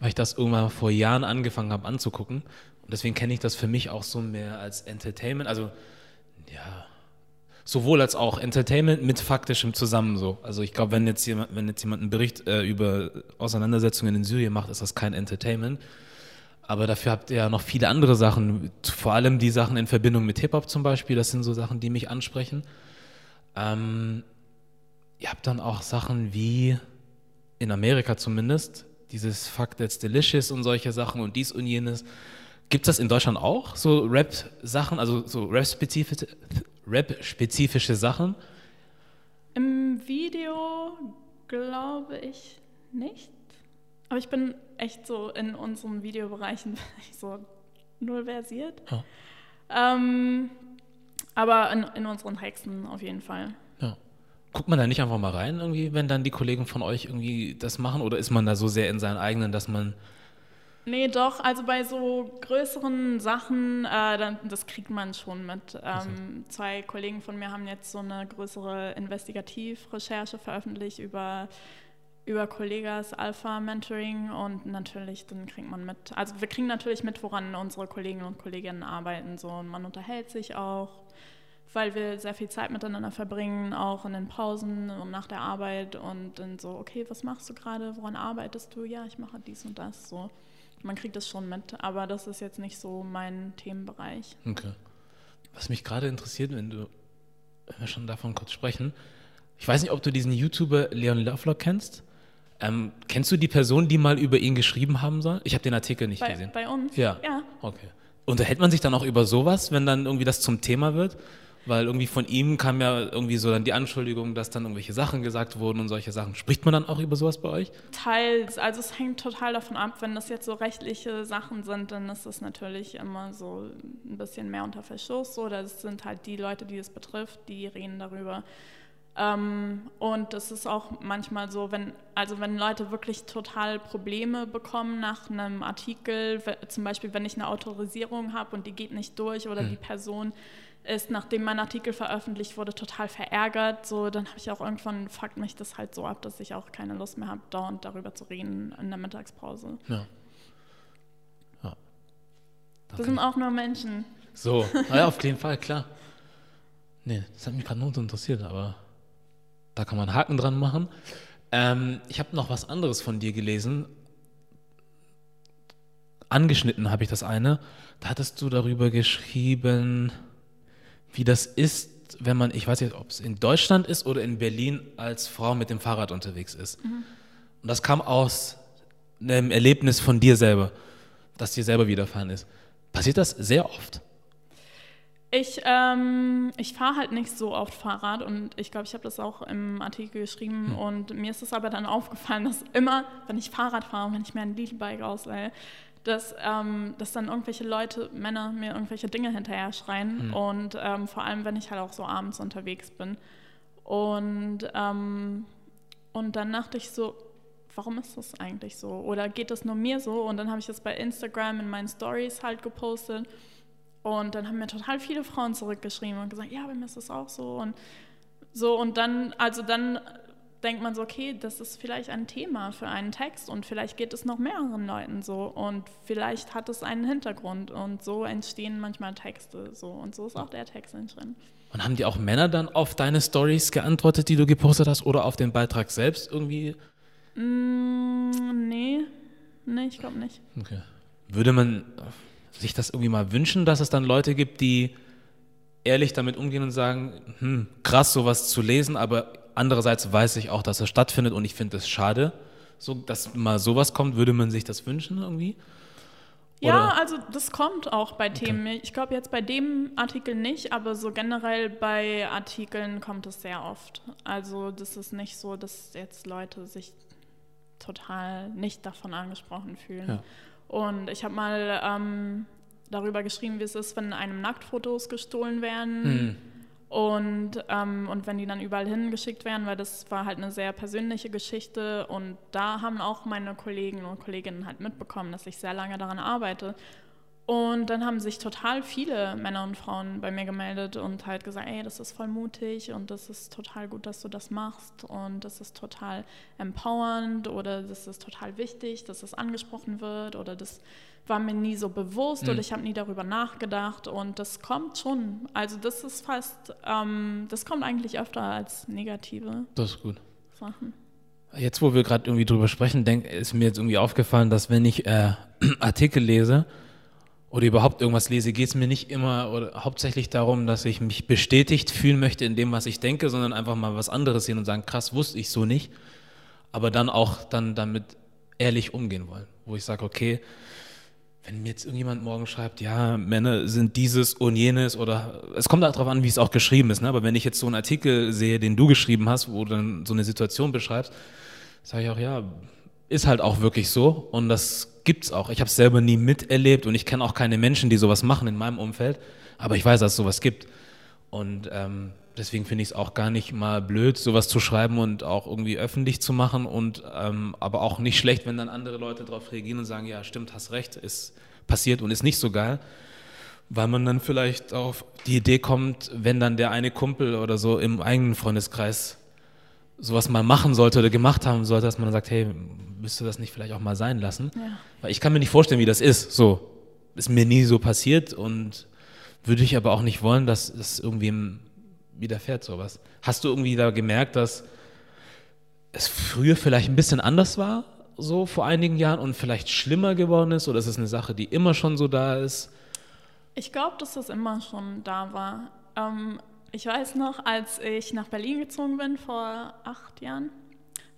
weil ich das irgendwann vor Jahren angefangen habe anzugucken. Und deswegen kenne ich das für mich auch so mehr als Entertainment. Also, ja, sowohl als auch Entertainment mit faktischem zusammen so. Also ich glaube, wenn jetzt jemand, wenn jetzt jemand einen Bericht äh, über Auseinandersetzungen in Syrien macht, ist das kein Entertainment. Aber dafür habt ihr ja noch viele andere Sachen, vor allem die Sachen in Verbindung mit Hip-Hop zum Beispiel, das sind so Sachen, die mich ansprechen. Ähm, ihr habt dann auch Sachen wie, in Amerika zumindest, dieses Fuck That's Delicious und solche Sachen und dies und jenes. Gibt es das in Deutschland auch, so Rap-Sachen, also so Rap-spezifische Rap-spezifische Sachen? Im Video glaube ich nicht. Aber ich bin echt so in unseren Videobereichen <laughs> so null versiert. Ja. Ähm, aber in, in unseren Texten auf jeden Fall. Ja. Guckt man da nicht einfach mal rein, irgendwie, wenn dann die Kollegen von euch irgendwie das machen? Oder ist man da so sehr in seinen eigenen, dass man. Nee, doch, also bei so größeren Sachen, äh, dann, das kriegt man schon mit. Ähm, Zwei Kollegen von mir haben jetzt so eine größere Investigativrecherche veröffentlicht über, über Kollegas Alpha-Mentoring und natürlich, dann kriegt man mit. Also wir kriegen natürlich mit, woran unsere Kollegen und Kolleginnen arbeiten. So, und man unterhält sich auch, weil wir sehr viel Zeit miteinander verbringen, auch in den Pausen und nach der Arbeit und dann so, okay, was machst du gerade, woran arbeitest du? Ja, ich mache dies und das. So man kriegt das schon mit, aber das ist jetzt nicht so mein Themenbereich. Okay. Was mich gerade interessiert, wenn du, wenn wir schon davon kurz sprechen, ich weiß nicht, ob du diesen YouTuber Leon Lovelock kennst. Ähm, kennst du die Person, die mal über ihn geschrieben haben soll? Ich habe den Artikel nicht Bei, gesehen. bei uns? Ja. Ja. Okay. Unterhält man sich dann auch über sowas, wenn dann irgendwie das zum Thema wird? Weil irgendwie von ihm kam ja irgendwie so dann die Anschuldigung, dass dann irgendwelche Sachen gesagt wurden und solche Sachen. Spricht man dann auch über sowas bei euch? Teils, also es hängt total davon ab, wenn das jetzt so rechtliche Sachen sind, dann ist das natürlich immer so ein bisschen mehr unter Verschluss. So, das sind halt die Leute, die es betrifft, die reden darüber. Ähm, und es ist auch manchmal so, wenn, also wenn Leute wirklich total Probleme bekommen nach einem Artikel, zum Beispiel wenn ich eine Autorisierung habe und die geht nicht durch oder die Person ist, nachdem mein Artikel veröffentlicht wurde, total verärgert, so dann habe ich auch irgendwann, fuckt mich das halt so ab, dass ich auch keine Lust mehr habe, dauernd darüber zu reden in der Mittagspause. Ja. Ja. Wir sind auch nur Menschen. So, ja, auf jeden Fall, klar. Nee, das hat mich gerade nur so interessiert, aber da kann man Haken dran machen. Ähm, ich habe noch was anderes von dir gelesen. Angeschnitten habe ich das eine. Da hattest du darüber geschrieben, wie das ist, wenn man, ich weiß nicht, ob es in Deutschland ist oder in Berlin als Frau mit dem Fahrrad unterwegs ist. Und das kam aus einem Erlebnis von dir selber, das dir selber widerfahren ist. Passiert das sehr oft? Ich, ähm, ich fahre halt nicht so oft Fahrrad und ich glaube, ich habe das auch im Artikel geschrieben und mir ist es aber dann aufgefallen, dass immer, wenn ich Fahrrad fahre, wenn ich mir ein Leadbike ausleihe, dass, ähm, dass dann irgendwelche Leute, Männer, mir irgendwelche Dinge hinterher schreien und ähm, vor allem, wenn ich halt auch so abends unterwegs bin. Und, ähm, und dann dachte ich so, warum ist das eigentlich so? Oder geht das nur mir so? Und dann habe ich das bei Instagram in meinen Stories halt gepostet. Und dann haben mir total viele Frauen zurückgeschrieben und gesagt, ja, bei mir ist das auch so. Und so, und dann, also dann denkt man so, okay, das ist vielleicht ein Thema für einen Text und vielleicht geht es noch mehreren Leuten so und vielleicht hat es einen Hintergrund und so entstehen manchmal Texte so und so ist auch der Text entstanden. Und haben die auch Männer dann auf deine Stories geantwortet, die du gepostet hast, oder auf den Beitrag selbst irgendwie? Mm, nee, nee, ich glaube nicht. Okay. Würde man sich das irgendwie mal wünschen, dass es dann Leute gibt, die ehrlich damit umgehen und sagen, hm, krass, sowas zu lesen, aber andererseits weiß ich auch, dass es stattfindet und ich finde es schade, so, dass mal sowas kommt, würde man sich das wünschen irgendwie? Ja, Oder- also das kommt auch bei Themen. Ich glaube jetzt bei dem Artikel nicht, aber so generell bei Artikeln kommt es sehr oft. Also das ist nicht so, dass jetzt Leute sich total nicht davon angesprochen fühlen. Ja. Und ich habe mal ähm, darüber geschrieben, wie es ist, wenn einem Nacktfotos gestohlen werden. Hm. Und, ähm, und wenn die dann überall hingeschickt werden, weil das war halt eine sehr persönliche Geschichte und da haben auch meine Kollegen und Kolleginnen halt mitbekommen, dass ich sehr lange daran arbeite. Und dann haben sich total viele Männer und Frauen bei mir gemeldet und halt gesagt, ey, das ist voll mutig und das ist total gut, dass du das machst und das ist total empowernd oder das ist total wichtig, dass das angesprochen wird oder das war mir nie so bewusst mhm. oder ich habe nie darüber nachgedacht und das kommt schon. Also das ist fast, ähm, das kommt eigentlich öfter als negative das ist gut. Sachen. Jetzt, wo wir gerade irgendwie drüber sprechen, denk, ist mir jetzt irgendwie aufgefallen, dass wenn ich äh, <clears throat> Artikel lese oder überhaupt irgendwas lese, geht es mir nicht immer oder hauptsächlich darum, dass ich mich bestätigt fühlen möchte in dem, was ich denke, sondern einfach mal was anderes sehen und sagen, krass, wusste ich so nicht. Aber dann auch dann damit ehrlich umgehen wollen, wo ich sage, okay, wenn mir jetzt irgendjemand morgen schreibt, ja, Männer sind dieses und jenes oder es kommt halt darauf an, wie es auch geschrieben ist, ne? aber wenn ich jetzt so einen Artikel sehe, den du geschrieben hast, wo du dann so eine Situation beschreibst, sage ich auch, ja, ist halt auch wirklich so und das gibt's auch. Ich habe es selber nie miterlebt und ich kenne auch keine Menschen, die sowas machen in meinem Umfeld, aber ich weiß, dass es sowas gibt und ähm, deswegen finde ich es auch gar nicht mal blöd, sowas zu schreiben und auch irgendwie öffentlich zu machen und ähm, aber auch nicht schlecht, wenn dann andere Leute darauf reagieren und sagen, ja, stimmt, hast recht, ist passiert und ist nicht so geil, weil man dann vielleicht auf die Idee kommt, wenn dann der eine Kumpel oder so im eigenen Freundeskreis sowas mal machen sollte oder gemacht haben sollte, dass man dann sagt, hey, müsste das nicht vielleicht auch mal sein lassen? Ja. Weil ich kann mir nicht vorstellen, wie das ist. So, ist mir nie so passiert und würde ich aber auch nicht wollen, dass es irgendwem widerfährt sowas. Hast du irgendwie da gemerkt, dass es früher vielleicht ein bisschen anders war, so vor einigen Jahren und vielleicht schlimmer geworden ist? Oder ist es eine Sache, die immer schon so da ist? Ich glaube, dass das immer schon da war. Ähm, ich weiß noch, als ich nach Berlin gezogen bin vor acht Jahren,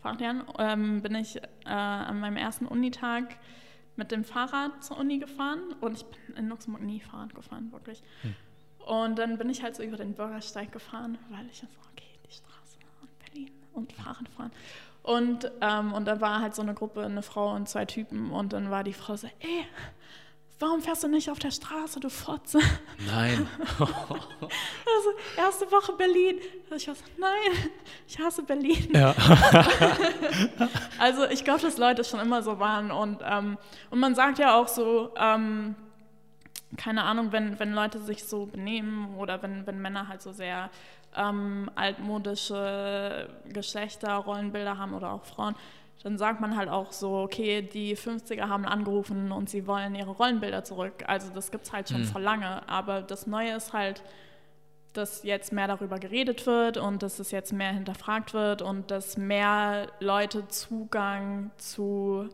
vor acht Jahren ähm, bin ich äh, an meinem ersten Unitag mit dem Fahrrad zur Uni gefahren und ich bin in Luxemburg nie Fahrrad gefahren, wirklich. Hm. Und dann bin ich halt so über den Bürgersteig gefahren, weil ich so, okay, die Straße und Berlin und Fahrrad fahren. Und, ähm, und da war halt so eine Gruppe, eine Frau und zwei Typen. Und dann war die Frau so, ey, warum fährst du nicht auf der Straße, du Fotze? Nein. <laughs> also, erste Woche Berlin. Ich war so, nein, ich hasse Berlin. Ja. <laughs> also ich glaube, dass Leute schon immer so waren. Und, ähm, und man sagt ja auch so, ähm, keine Ahnung, wenn, wenn Leute sich so benehmen oder wenn, wenn Männer halt so sehr ähm, altmodische Geschlechterrollenbilder haben oder auch Frauen, dann sagt man halt auch so, okay, die 50er haben angerufen und sie wollen ihre Rollenbilder zurück. Also das gibt es halt schon mhm. vor lange. Aber das Neue ist halt, dass jetzt mehr darüber geredet wird und dass es jetzt mehr hinterfragt wird und dass mehr Leute Zugang zu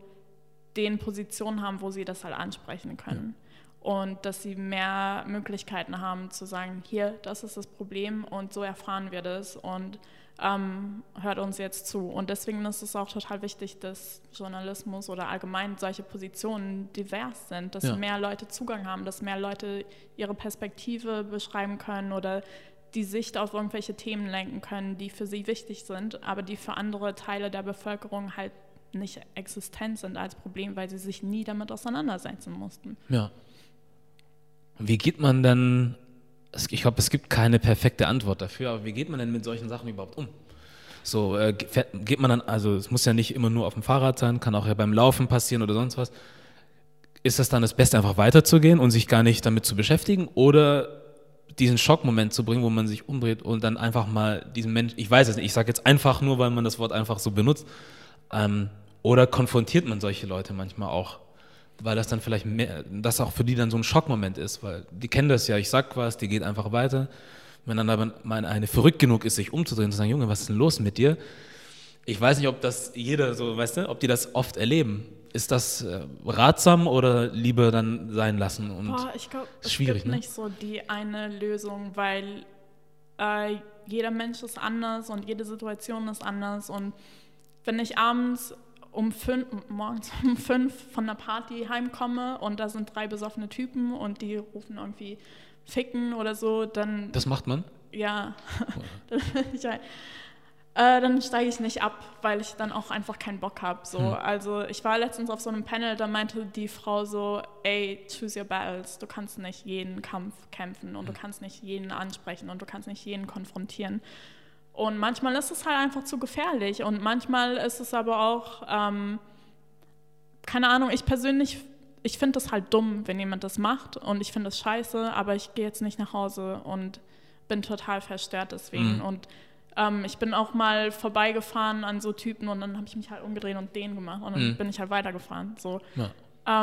den Positionen haben, wo sie das halt ansprechen können. Ja und dass sie mehr Möglichkeiten haben zu sagen, hier, das ist das Problem und so erfahren wir das und ähm, hört uns jetzt zu. Und deswegen ist es auch total wichtig, dass Journalismus oder allgemein solche Positionen divers sind, dass ja. mehr Leute Zugang haben, dass mehr Leute ihre Perspektive beschreiben können oder die Sicht auf irgendwelche Themen lenken können, die für sie wichtig sind, aber die für andere Teile der Bevölkerung halt nicht existent sind als Problem, weil sie sich nie damit auseinandersetzen mussten. Ja. Wie geht man denn, ich glaube, es gibt keine perfekte Antwort dafür, aber wie geht man denn mit solchen Sachen überhaupt um? So, äh, geht man dann, also es muss ja nicht immer nur auf dem Fahrrad sein, kann auch ja beim Laufen passieren oder sonst was. Ist das dann das Beste, einfach weiterzugehen und sich gar nicht damit zu beschäftigen oder diesen Schockmoment zu bringen, wo man sich umdreht und dann einfach mal diesen Mensch, ich weiß es nicht, ich sage jetzt einfach nur, weil man das Wort einfach so benutzt, ähm, oder konfrontiert man solche Leute manchmal auch weil das dann vielleicht mehr, das auch für die dann so ein Schockmoment ist, weil die kennen das ja, ich sag was, die geht einfach weiter. Wenn dann aber mal eine verrückt genug ist, sich umzudrehen und zu sagen, Junge, was ist denn los mit dir? Ich weiß nicht, ob das jeder so, weißt du, ob die das oft erleben. Ist das äh, ratsam oder lieber dann sein lassen? Und Boah, ich glaube, es gibt ne? nicht so die eine Lösung, weil äh, jeder Mensch ist anders und jede Situation ist anders und wenn ich abends um fünf, morgens <laughs> um fünf von der Party heimkomme und da sind drei besoffene Typen und die rufen irgendwie Ficken oder so, dann. Das macht man? Ja. <laughs> Äh, dann steige ich nicht ab, weil ich dann auch einfach keinen Bock habe. So. Hm. Also ich war letztens auf so einem Panel, da meinte die Frau so, ey, choose your battles. Du kannst nicht jeden Kampf kämpfen und hm. du kannst nicht jeden ansprechen und du kannst nicht jeden konfrontieren. Und manchmal ist es halt einfach zu gefährlich und manchmal ist es aber auch, ähm, keine Ahnung, ich persönlich, ich finde das halt dumm, wenn jemand das macht und ich finde das scheiße, aber ich gehe jetzt nicht nach Hause und bin total verstört deswegen. Mhm. Und ähm, ich bin auch mal vorbeigefahren an so Typen und dann habe ich mich halt umgedreht und den gemacht und dann mhm. bin ich halt weitergefahren. So. Ja.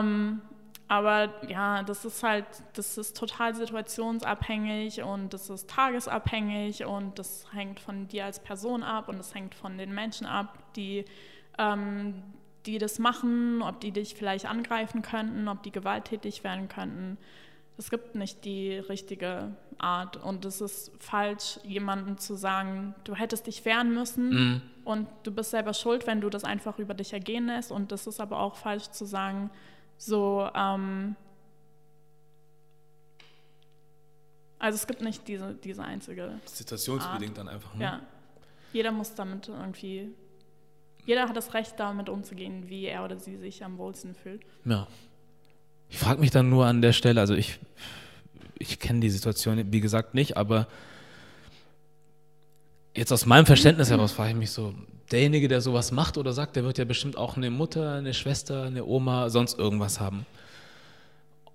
Ähm, aber ja, das ist halt, das ist total situationsabhängig und das ist tagesabhängig und das hängt von dir als Person ab und das hängt von den Menschen ab, die, ähm, die das machen, ob die dich vielleicht angreifen könnten, ob die gewalttätig werden könnten es gibt nicht die richtige Art und es ist falsch, jemandem zu sagen, du hättest dich wehren müssen mhm. und du bist selber schuld, wenn du das einfach über dich ergehen lässt und das ist aber auch falsch zu sagen, so, ähm, also es gibt nicht diese, diese einzige. Situationsbedingt Art. dann einfach. Ne? Ja. Jeder muss damit irgendwie, jeder hat das Recht, damit umzugehen, wie er oder sie sich am wohlsten fühlt. Ja. Ich frage mich dann nur an der Stelle, also ich, ich kenne die Situation, wie gesagt, nicht, aber jetzt aus meinem Verständnis <clears throat> heraus frage ich mich so, derjenige, der sowas macht oder sagt, der wird ja bestimmt auch eine Mutter, eine Schwester, eine Oma, sonst irgendwas haben.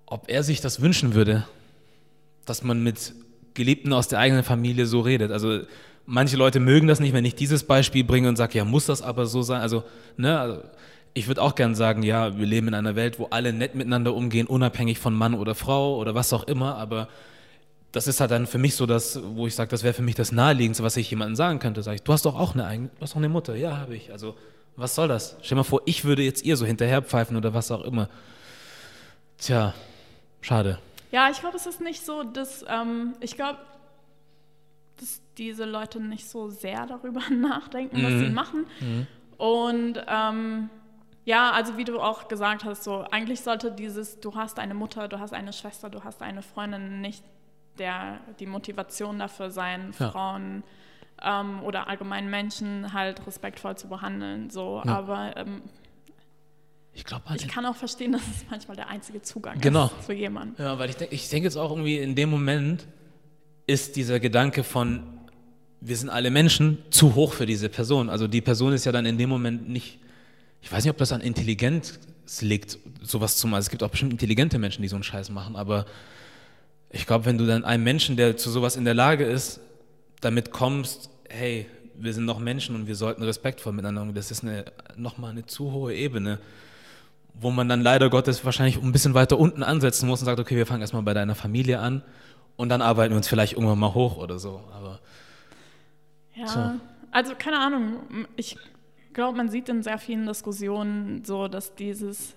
Ob er sich das wünschen würde, dass man mit Geliebten aus der eigenen Familie so redet. Also manche Leute mögen das nicht, wenn ich dieses Beispiel bringe und sage, ja, muss das aber so sein? Also, ne, also ich würde auch gern sagen, ja, wir leben in einer Welt, wo alle nett miteinander umgehen, unabhängig von Mann oder Frau oder was auch immer, aber das ist halt dann für mich so das, wo ich sage, das wäre für mich das Naheliegendste, was ich jemandem sagen könnte. Sag ich, du hast doch auch eine eigene, du hast doch eine Mutter. Ja, habe ich. Also, was soll das? Stell dir mal vor, ich würde jetzt ihr so hinterherpfeifen oder was auch immer. Tja, schade. Ja, ich glaube, es ist nicht so, dass, ähm, ich glaube, dass diese Leute nicht so sehr darüber <laughs> nachdenken, was sie mhm. machen. Mhm. Und ähm, ja, also wie du auch gesagt hast, so eigentlich sollte dieses, du hast eine Mutter, du hast eine Schwester, du hast eine Freundin nicht der, die Motivation dafür sein, ja. Frauen ähm, oder allgemein Menschen halt respektvoll zu behandeln. So. Ja. Aber ähm, ich, glaub, ich kann auch verstehen, dass es manchmal der einzige Zugang genau. ist zu jemandem. Ja, weil ich denke ich denk jetzt auch irgendwie in dem Moment ist dieser Gedanke von, wir sind alle Menschen, zu hoch für diese Person. Also die Person ist ja dann in dem Moment nicht ich weiß nicht, ob das an Intelligenz liegt, sowas zu machen. Es gibt auch bestimmt intelligente Menschen, die so einen Scheiß machen, aber ich glaube, wenn du dann einem Menschen, der zu sowas in der Lage ist, damit kommst, hey, wir sind noch Menschen und wir sollten respektvoll miteinander, das ist eine, nochmal eine zu hohe Ebene, wo man dann leider Gottes wahrscheinlich ein bisschen weiter unten ansetzen muss und sagt, okay, wir fangen erstmal bei deiner Familie an und dann arbeiten wir uns vielleicht irgendwann mal hoch oder so. Aber ja, so. also keine Ahnung, ich glaube, man sieht in sehr vielen Diskussionen so, dass dieses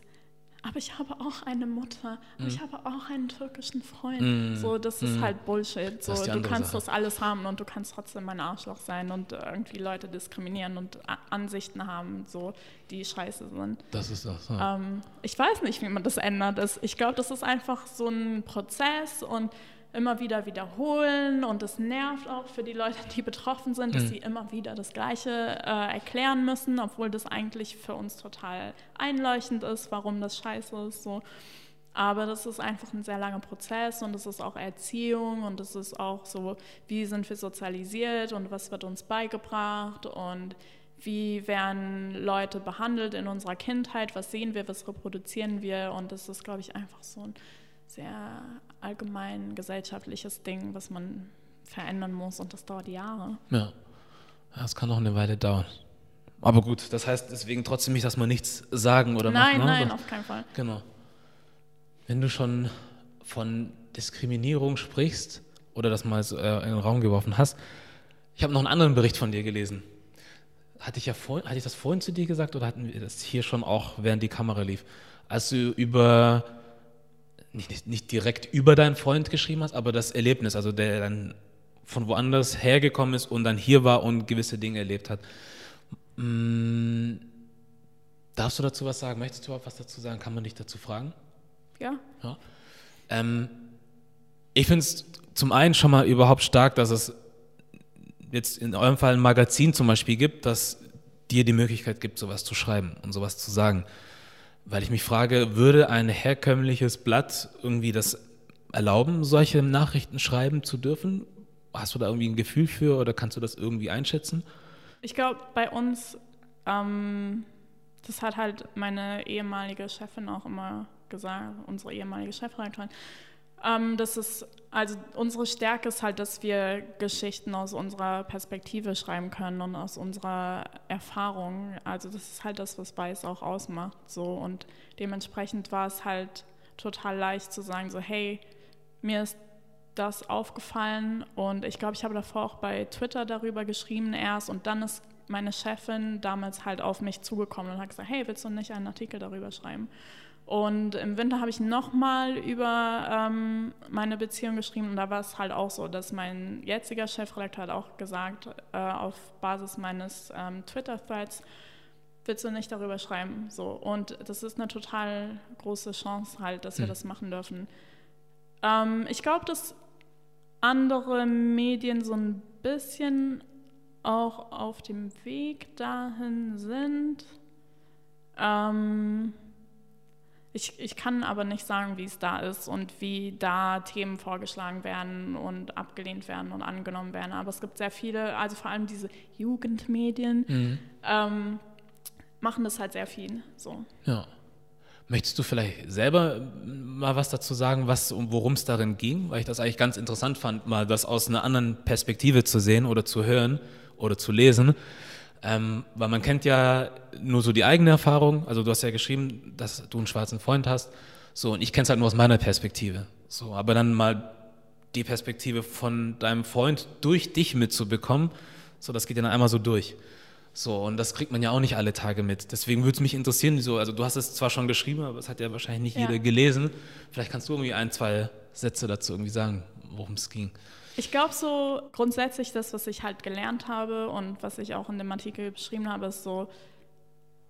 aber ich habe auch eine Mutter, aber mm. ich habe auch einen türkischen Freund. Mm. So, das ist mm. halt Bullshit. So, du kannst Sache. das alles haben und du kannst trotzdem ein Arschloch sein und irgendwie Leute diskriminieren und Ansichten haben, so, die scheiße sind. Das ist das. Ja. Ähm, ich weiß nicht, wie man das ändert. Ich glaube, das ist einfach so ein Prozess und immer wieder wiederholen und es nervt auch für die Leute, die betroffen sind, dass mhm. sie immer wieder das Gleiche äh, erklären müssen, obwohl das eigentlich für uns total einleuchtend ist, warum das scheiße ist. So. Aber das ist einfach ein sehr langer Prozess und es ist auch Erziehung und es ist auch so, wie sind wir sozialisiert und was wird uns beigebracht und wie werden Leute behandelt in unserer Kindheit, was sehen wir, was reproduzieren wir und das ist, glaube ich, einfach so ein sehr allgemein gesellschaftliches Ding, was man verändern muss und das dauert Jahre. Ja, das kann auch eine Weile dauern. Aber gut, das heißt deswegen trotzdem nicht, dass man nichts sagen oder nein, machen. Nein, nein, auf keinen Fall. Genau. Wenn du schon von Diskriminierung sprichst oder das mal so, äh, in den Raum geworfen hast, ich habe noch einen anderen Bericht von dir gelesen. Hatte ich, ja vor, hatte ich das vorhin zu dir gesagt oder hatten wir das hier schon auch, während die Kamera lief? Als du über nicht, nicht direkt über deinen Freund geschrieben hast, aber das Erlebnis, also der dann von woanders hergekommen ist und dann hier war und gewisse Dinge erlebt hat. Hm, darfst du dazu was sagen? Möchtest du was dazu sagen? Kann man dich dazu fragen? Ja. ja. Ähm, ich finde es zum einen schon mal überhaupt stark, dass es jetzt in eurem Fall ein Magazin zum Beispiel gibt, das dir die Möglichkeit gibt, sowas zu schreiben und sowas zu sagen. Weil ich mich frage, würde ein herkömmliches Blatt irgendwie das erlauben, solche Nachrichten schreiben zu dürfen? Hast du da irgendwie ein Gefühl für oder kannst du das irgendwie einschätzen? Ich glaube, bei uns, ähm, das hat halt meine ehemalige Chefin auch immer gesagt, unsere ehemalige Chefredakteurin, ähm, das ist, also unsere Stärke ist halt, dass wir Geschichten aus unserer Perspektive schreiben können und aus unserer Erfahrung. Also das ist halt das, was Weiß auch ausmacht. So und dementsprechend war es halt total leicht zu sagen, so hey, mir ist das aufgefallen und ich glaube, ich habe davor auch bei Twitter darüber geschrieben erst und dann ist meine Chefin damals halt auf mich zugekommen und hat gesagt, hey, willst du nicht einen Artikel darüber schreiben? Und im Winter habe ich nochmal über ähm, meine Beziehung geschrieben und da war es halt auch so, dass mein jetziger Chefredakteur hat auch gesagt, äh, auf Basis meines ähm, Twitter-Threads, willst du nicht darüber schreiben? So. Und das ist eine total große Chance halt, dass wir hm. das machen dürfen. Ähm, ich glaube, dass andere Medien so ein bisschen auch auf dem Weg dahin sind. Ähm, ich, ich kann aber nicht sagen, wie es da ist und wie da Themen vorgeschlagen werden und abgelehnt werden und angenommen werden. Aber es gibt sehr viele, also vor allem diese Jugendmedien, mhm. ähm, machen das halt sehr viel. So. Ja. Möchtest du vielleicht selber mal was dazu sagen, was worum es darin ging? Weil ich das eigentlich ganz interessant fand, mal das aus einer anderen Perspektive zu sehen oder zu hören oder zu lesen. Ähm, weil man kennt ja nur so die eigene Erfahrung. Also du hast ja geschrieben, dass du einen schwarzen Freund hast. So, und ich kenne es halt nur aus meiner Perspektive. So, aber dann mal die Perspektive von deinem Freund durch dich mitzubekommen, so, das geht ja dann einmal so durch. So, und das kriegt man ja auch nicht alle Tage mit. Deswegen würde es mich interessieren, so, also du hast es zwar schon geschrieben, aber es hat ja wahrscheinlich nicht ja. jeder gelesen. Vielleicht kannst du irgendwie ein, zwei Sätze dazu irgendwie sagen, worum es ging. Ich glaube so grundsätzlich das, was ich halt gelernt habe und was ich auch in dem Artikel beschrieben habe, ist so,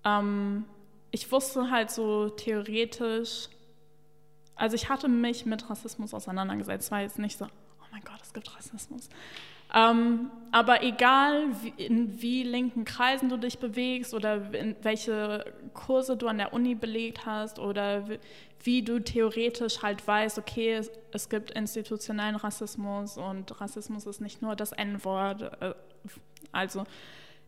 ähm, ich wusste halt so theoretisch, also ich hatte mich mit Rassismus auseinandergesetzt. Es war jetzt nicht so, oh mein Gott, es gibt Rassismus. Ähm, aber egal, wie, in wie linken Kreisen du dich bewegst oder in welche Kurse du an der Uni belegt hast oder wie du theoretisch halt weißt, okay, es, gibt institutionellen Rassismus und Rassismus ist nicht nur das N-Wort. Äh, also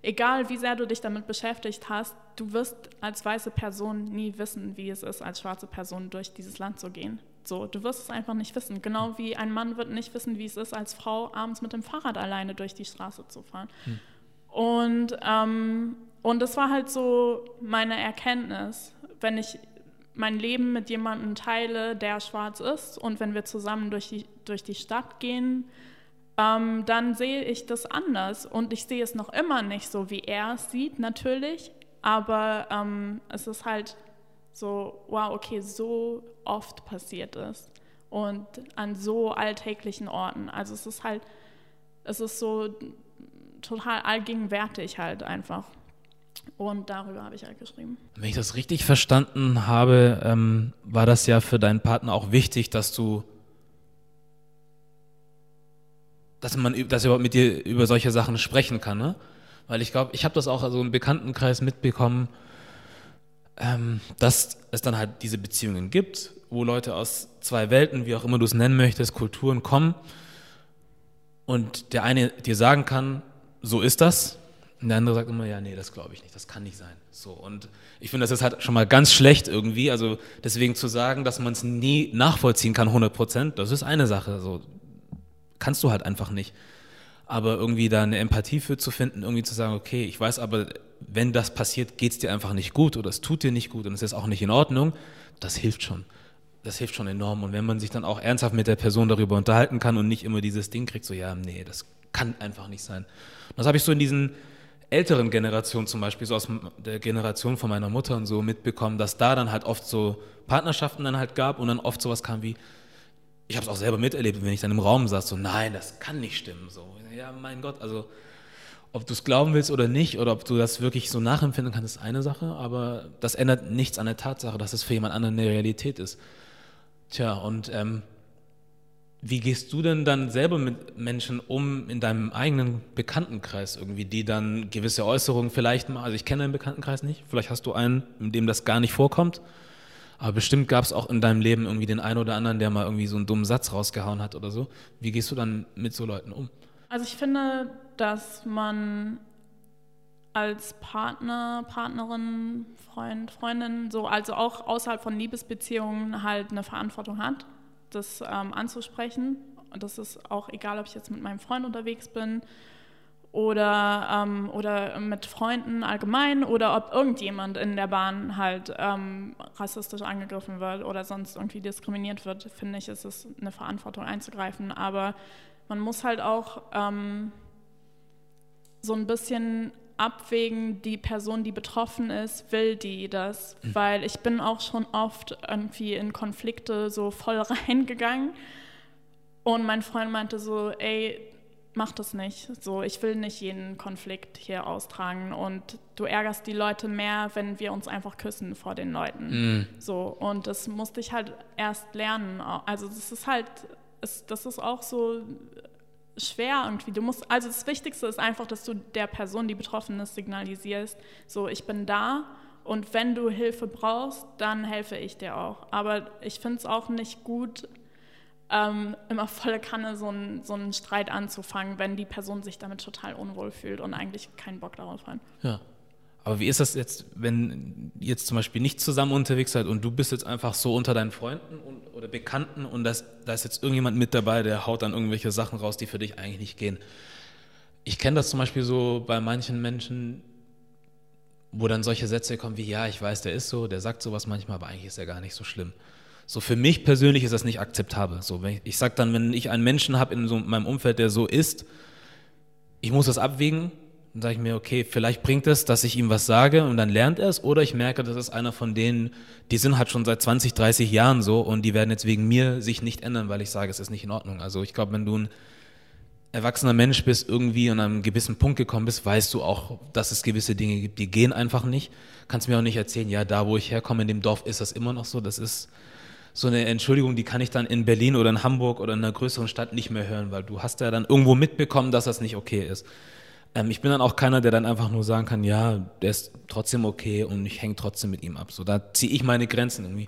egal, wie sehr du dich damit beschäftigt hast, du wirst als weiße Person nie wissen, wie es ist, als schwarze Person durch dieses Land zu gehen. So, du wirst es einfach nicht wissen. Genau wie ein Mann wird nicht wissen, wie es ist, als Frau abends mit dem Fahrrad alleine durch die Straße zu fahren. Hm. Und, ähm, und das war halt so meine Erkenntnis, wenn ich mein Leben mit jemandem teile, der schwarz ist und wenn wir zusammen durch die, durch die Stadt gehen, ähm, dann sehe ich das anders und ich sehe es noch immer nicht so, wie er es sieht, natürlich, aber ähm, es ist halt so, wow, okay, so oft passiert es und an so alltäglichen Orten. Also es ist halt, es ist so total allgegenwärtig halt einfach. Und darüber habe ich halt geschrieben. Wenn ich das richtig verstanden habe, ähm, war das ja für deinen Partner auch wichtig, dass du, dass man, dass er überhaupt mit dir über solche Sachen sprechen kann, ne? Weil ich glaube, ich habe das auch so im Bekanntenkreis mitbekommen, ähm, dass es dann halt diese Beziehungen gibt, wo Leute aus zwei Welten, wie auch immer du es nennen möchtest, Kulturen kommen und der eine dir sagen kann, so ist das, und der andere sagt immer, ja, nee, das glaube ich nicht, das kann nicht sein. So, und ich finde, das ist halt schon mal ganz schlecht irgendwie. Also deswegen zu sagen, dass man es nie nachvollziehen kann, 100 Prozent, das ist eine Sache. So kannst du halt einfach nicht. Aber irgendwie da eine Empathie für zu finden, irgendwie zu sagen, okay, ich weiß aber, wenn das passiert, geht es dir einfach nicht gut oder es tut dir nicht gut und es ist auch nicht in Ordnung, das hilft schon. Das hilft schon enorm. Und wenn man sich dann auch ernsthaft mit der Person darüber unterhalten kann und nicht immer dieses Ding kriegt, so, ja, nee, das kann einfach nicht sein. Das habe ich so in diesen älteren Generation zum Beispiel, so aus der Generation von meiner Mutter und so mitbekommen, dass da dann halt oft so Partnerschaften dann halt gab und dann oft sowas kam wie, ich habe es auch selber miterlebt, wenn ich dann im Raum saß, so nein, das kann nicht stimmen, so ja mein Gott, also ob du es glauben willst oder nicht oder ob du das wirklich so nachempfinden kannst, ist eine Sache, aber das ändert nichts an der Tatsache, dass es für jemand anderen eine Realität ist. Tja, und ähm, wie gehst du denn dann selber mit Menschen um in deinem eigenen Bekanntenkreis irgendwie, die dann gewisse Äußerungen vielleicht mal, also ich kenne deinen Bekanntenkreis nicht, vielleicht hast du einen, in dem das gar nicht vorkommt, aber bestimmt gab es auch in deinem Leben irgendwie den einen oder anderen, der mal irgendwie so einen dummen Satz rausgehauen hat oder so. Wie gehst du dann mit so Leuten um? Also ich finde, dass man als Partner, Partnerin, Freund, Freundin, so also auch außerhalb von Liebesbeziehungen halt eine Verantwortung hat das ähm, anzusprechen. Und das ist auch egal, ob ich jetzt mit meinem Freund unterwegs bin oder, ähm, oder mit Freunden allgemein oder ob irgendjemand in der Bahn halt ähm, rassistisch angegriffen wird oder sonst irgendwie diskriminiert wird, finde ich, ist es eine Verantwortung einzugreifen. Aber man muss halt auch ähm, so ein bisschen abwägen, die Person, die betroffen ist, will die das? Mhm. Weil ich bin auch schon oft irgendwie in Konflikte so voll <laughs> reingegangen und mein Freund meinte so, ey, mach das nicht. So, ich will nicht jeden Konflikt hier austragen und du ärgerst die Leute mehr, wenn wir uns einfach küssen vor den Leuten. Mhm. So, und das musste ich halt erst lernen. Also das ist halt, das ist auch so schwer irgendwie. Du musst, also das Wichtigste ist einfach, dass du der Person, die betroffen ist, signalisierst, so ich bin da und wenn du Hilfe brauchst, dann helfe ich dir auch. Aber ich finde es auch nicht gut, ähm, immer volle Kanne so, ein, so einen Streit anzufangen, wenn die Person sich damit total unwohl fühlt und eigentlich keinen Bock darauf hat. Ja. Aber wie ist das jetzt, wenn ihr jetzt zum Beispiel nicht zusammen unterwegs seid und du bist jetzt einfach so unter deinen Freunden und, oder Bekannten und das, da ist jetzt irgendjemand mit dabei, der haut dann irgendwelche Sachen raus, die für dich eigentlich nicht gehen. Ich kenne das zum Beispiel so bei manchen Menschen, wo dann solche Sätze kommen wie, ja, ich weiß, der ist so, der sagt sowas manchmal, aber eigentlich ist er gar nicht so schlimm. So für mich persönlich ist das nicht akzeptabel. So, ich, ich sage dann, wenn ich einen Menschen habe in so meinem Umfeld, der so ist, ich muss das abwägen, dann sage ich mir, okay, vielleicht bringt es, dass ich ihm was sage und dann lernt er es. Oder ich merke, das ist einer von denen, die sind halt schon seit 20, 30 Jahren so und die werden jetzt wegen mir sich nicht ändern, weil ich sage, es ist nicht in Ordnung. Also ich glaube, wenn du ein erwachsener Mensch bist, irgendwie an einem gewissen Punkt gekommen bist, weißt du auch, dass es gewisse Dinge gibt, die gehen einfach nicht. Kannst mir auch nicht erzählen, ja, da wo ich herkomme, in dem Dorf ist das immer noch so. Das ist so eine Entschuldigung, die kann ich dann in Berlin oder in Hamburg oder in einer größeren Stadt nicht mehr hören, weil du hast ja dann irgendwo mitbekommen, dass das nicht okay ist. Ähm, ich bin dann auch keiner, der dann einfach nur sagen kann, ja, der ist trotzdem okay und ich hänge trotzdem mit ihm ab. So, da ziehe ich meine Grenzen irgendwie.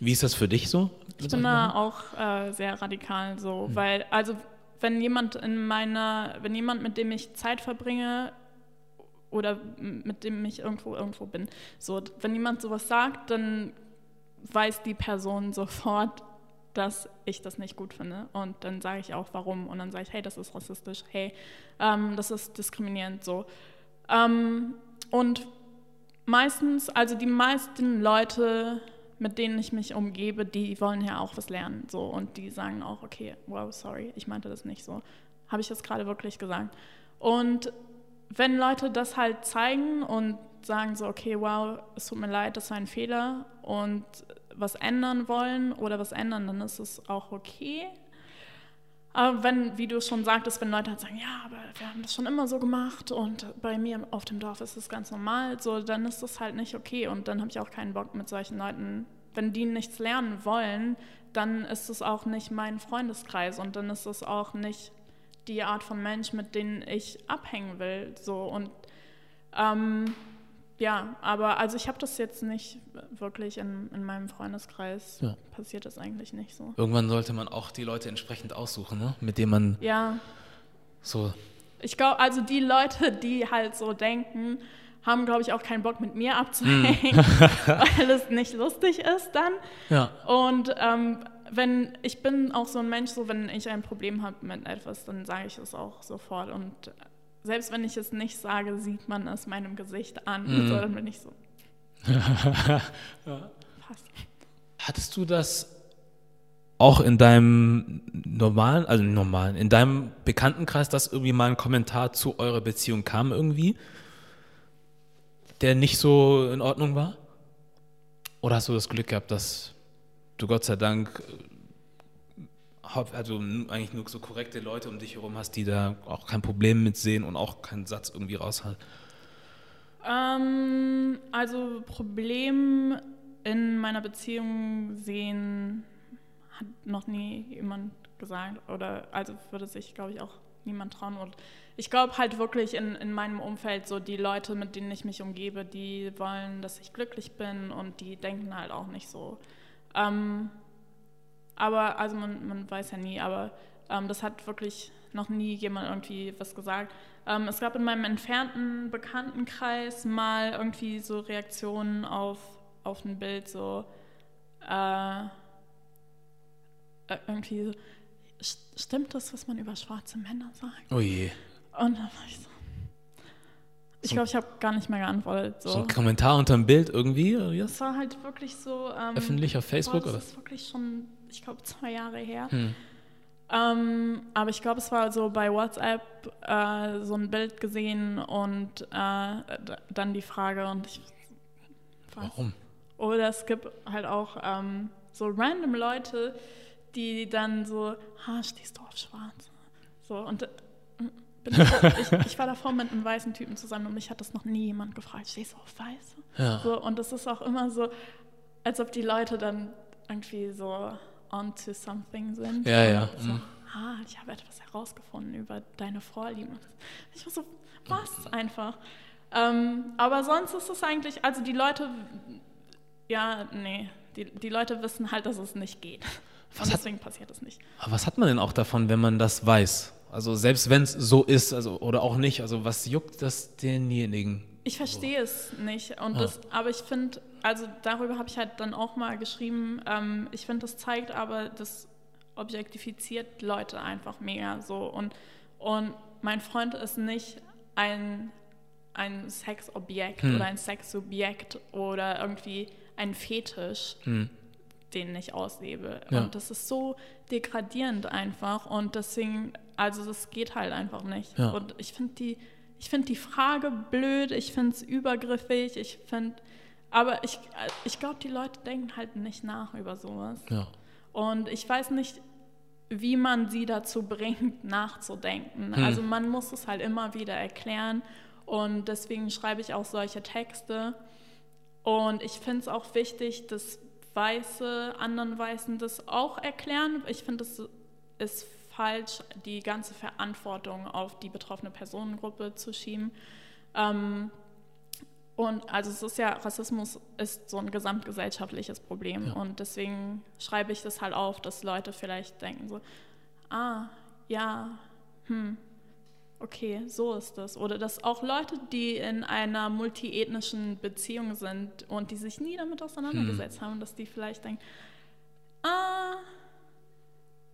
Wie ist das für dich so? Ich bin da auch äh, sehr radikal so, hm. weil, also wenn jemand in meiner, wenn jemand, mit dem ich Zeit verbringe oder mit dem ich irgendwo irgendwo bin, so, wenn jemand sowas sagt, dann weiß die Person <laughs> sofort, dass ich das nicht gut finde. Und dann sage ich auch, warum. Und dann sage ich, hey, das ist rassistisch, hey, ähm, das ist diskriminierend so. Ähm, und meistens, also die meisten Leute, mit denen ich mich umgebe, die wollen ja auch was lernen. So, und die sagen auch, okay, wow, sorry, ich meinte das nicht so. Habe ich das gerade wirklich gesagt? Und wenn Leute das halt zeigen und sagen so, okay, wow, es tut mir leid, das war ein Fehler und was ändern wollen oder was ändern, dann ist es auch okay. Aber wenn, wie du schon sagtest, wenn Leute halt sagen, ja, aber wir haben das schon immer so gemacht und bei mir auf dem Dorf ist es ganz normal, so, dann ist das halt nicht okay und dann habe ich auch keinen Bock mit solchen Leuten. Wenn die nichts lernen wollen, dann ist es auch nicht mein Freundeskreis und dann ist es auch nicht die Art von Mensch, mit denen ich abhängen will. So und ähm, ja, aber also ich habe das jetzt nicht wirklich in, in meinem Freundeskreis. Ja. Passiert das eigentlich nicht so. Irgendwann sollte man auch die Leute entsprechend aussuchen, ne? mit denen man ja. so. Ich glaube, also die Leute, die halt so denken, haben, glaube ich, auch keinen Bock mit mir abzuhängen, mm. <laughs> weil es nicht lustig ist dann. Ja. Und ähm, wenn ich bin auch so ein Mensch, so wenn ich ein Problem habe mit etwas, dann sage ich es auch sofort und selbst wenn ich es nicht sage, sieht man es meinem Gesicht an. Mhm. So, dann bin ich so. <laughs> ja. Passt. Hattest du das auch in deinem normalen, also normalen, in deinem Bekanntenkreis, dass irgendwie mal ein Kommentar zu eurer Beziehung kam irgendwie, der nicht so in Ordnung war? Oder hast du das Glück gehabt, dass du Gott sei Dank also eigentlich nur so korrekte Leute um dich herum hast, die da auch kein Problem mit sehen und auch keinen Satz irgendwie raushalten? Ähm, also Problem in meiner Beziehung sehen hat noch nie jemand gesagt oder also würde sich, glaube ich, auch niemand trauen. Und ich glaube halt wirklich in, in meinem Umfeld, so die Leute, mit denen ich mich umgebe, die wollen, dass ich glücklich bin und die denken halt auch nicht so. Ähm, aber, also man, man weiß ja nie, aber ähm, das hat wirklich noch nie jemand irgendwie was gesagt. Ähm, es gab in meinem entfernten Bekanntenkreis mal irgendwie so Reaktionen auf, auf ein Bild, so äh, äh irgendwie so, stimmt das, was man über schwarze Männer sagt? Oh je. Und dann war ich so, ich glaube, ich habe gar nicht mehr geantwortet. So. so ein Kommentar unter dem Bild irgendwie? Oder Das war halt wirklich so. Ähm, Öffentlich auf Facebook? Boah, das oder? ist wirklich schon, ich glaube, zwei Jahre her. Hm. Ähm, aber ich glaube, es war so bei WhatsApp äh, so ein Bild gesehen und äh, dann die Frage und ich. Warum? Oder es gibt halt auch ähm, so random Leute, die dann so, ha, stehst du auf Schwarz? So, und äh, ich, ich, war davor mit einem weißen Typen zusammen und mich hat das noch nie jemand gefragt, stehst du auf Weiß? Ja. So, und das ist auch immer so, als ob die Leute dann irgendwie so onto something sind. Ja, ja. So, mhm. ah, ich habe etwas herausgefunden über deine Vorlieben. Ich war so, was einfach. Ähm, aber sonst ist es eigentlich, also die Leute, ja, nee, die, die Leute wissen halt, dass es nicht geht. Was und deswegen hat, passiert es nicht. Aber was hat man denn auch davon, wenn man das weiß? Also selbst wenn es so ist, also oder auch nicht, also was juckt das denjenigen? Ich verstehe es nicht. Und ja. das, aber ich finde, also darüber habe ich halt dann auch mal geschrieben, ähm, ich finde, das zeigt aber, das objektifiziert Leute einfach mega so. Und, und mein Freund ist nicht ein, ein Sexobjekt hm. oder ein Sexsubjekt oder irgendwie ein Fetisch. Hm den ich auslebe. Ja. Und das ist so degradierend einfach. Und deswegen also das geht halt einfach nicht. Ja. Und ich finde die, ich die Frage blöd, ich finde es übergriffig, ich finde, aber ich, ich glaube, die Leute denken halt nicht nach über sowas. Ja. Und ich weiß nicht, wie man sie dazu bringt, <laughs> nachzudenken. Hm. Also man muss es halt immer wieder erklären. Und deswegen schreibe ich auch solche Texte. Und ich finde es auch wichtig, dass Weiße anderen Weißen das auch erklären. Ich finde, es ist falsch, die ganze Verantwortung auf die betroffene Personengruppe zu schieben. Ähm, und also es ist ja, Rassismus ist so ein gesamtgesellschaftliches Problem. Ja. Und deswegen schreibe ich das halt auf, dass Leute vielleicht denken so, ah, ja, hm, okay, so ist das. Oder dass auch Leute, die in einer multiethnischen Beziehung sind und die sich nie damit auseinandergesetzt hm. haben, dass die vielleicht denken, ah,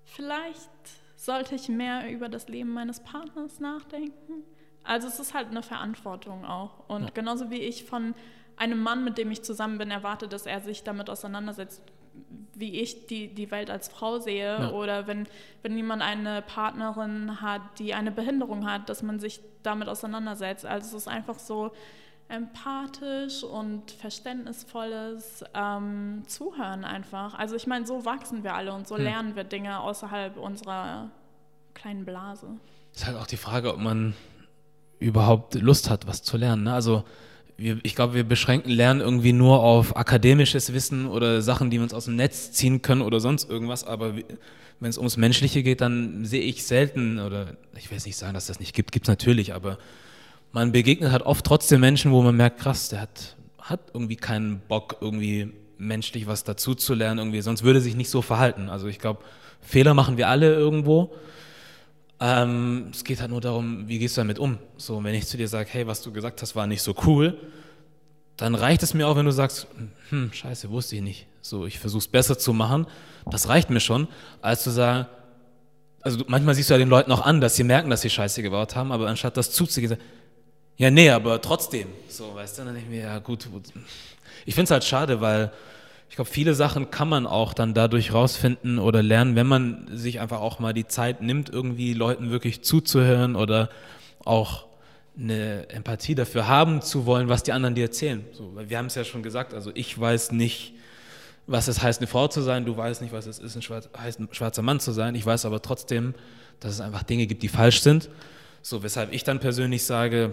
vielleicht sollte ich mehr über das Leben meines Partners nachdenken? Also es ist halt eine Verantwortung auch. Und ja. genauso wie ich von einem Mann, mit dem ich zusammen bin, erwarte, dass er sich damit auseinandersetzt, wie ich die, die Welt als Frau sehe. Ja. Oder wenn, wenn jemand eine Partnerin hat, die eine Behinderung hat, dass man sich damit auseinandersetzt. Also es ist einfach so empathisch und verständnisvolles ähm, Zuhören einfach. Also ich meine, so wachsen wir alle und so hm. lernen wir Dinge außerhalb unserer kleinen Blase. Ist halt auch die Frage, ob man überhaupt Lust hat, was zu lernen. Ne? Also wir, ich glaube, wir beschränken Lernen irgendwie nur auf akademisches Wissen oder Sachen, die wir uns aus dem Netz ziehen können oder sonst irgendwas. Aber wenn es ums Menschliche geht, dann sehe ich selten, oder ich will jetzt nicht sagen, dass das nicht gibt, gibt es natürlich, aber man begegnet halt oft trotzdem Menschen, wo man merkt, krass, der hat, hat irgendwie keinen Bock, irgendwie menschlich was dazu zu lernen, irgendwie, sonst würde er sich nicht so verhalten. Also ich glaube, Fehler machen wir alle irgendwo. Ähm, es geht halt nur darum, wie gehst du damit um? So, wenn ich zu dir sage, hey, was du gesagt hast, war nicht so cool, dann reicht es mir auch, wenn du sagst, hm, scheiße, wusste ich nicht. So, ich versuche es besser zu machen. Das reicht mir schon, als zu sagen, also manchmal siehst du ja den Leuten auch an, dass sie merken, dass sie Scheiße gebaut haben, aber anstatt das zuzugehen, ja, nee, aber trotzdem. So, weißt du, dann denke ich mir, ja gut. Ich finde es halt schade, weil ich glaube, viele Sachen kann man auch dann dadurch rausfinden oder lernen, wenn man sich einfach auch mal die Zeit nimmt, irgendwie Leuten wirklich zuzuhören oder auch eine Empathie dafür haben zu wollen, was die anderen dir erzählen. So, wir haben es ja schon gesagt, also ich weiß nicht, was es heißt, eine Frau zu sein, du weißt nicht, was es ist, ein, schwarz, heißt, ein schwarzer Mann zu sein. Ich weiß aber trotzdem, dass es einfach Dinge gibt, die falsch sind. So, weshalb ich dann persönlich sage,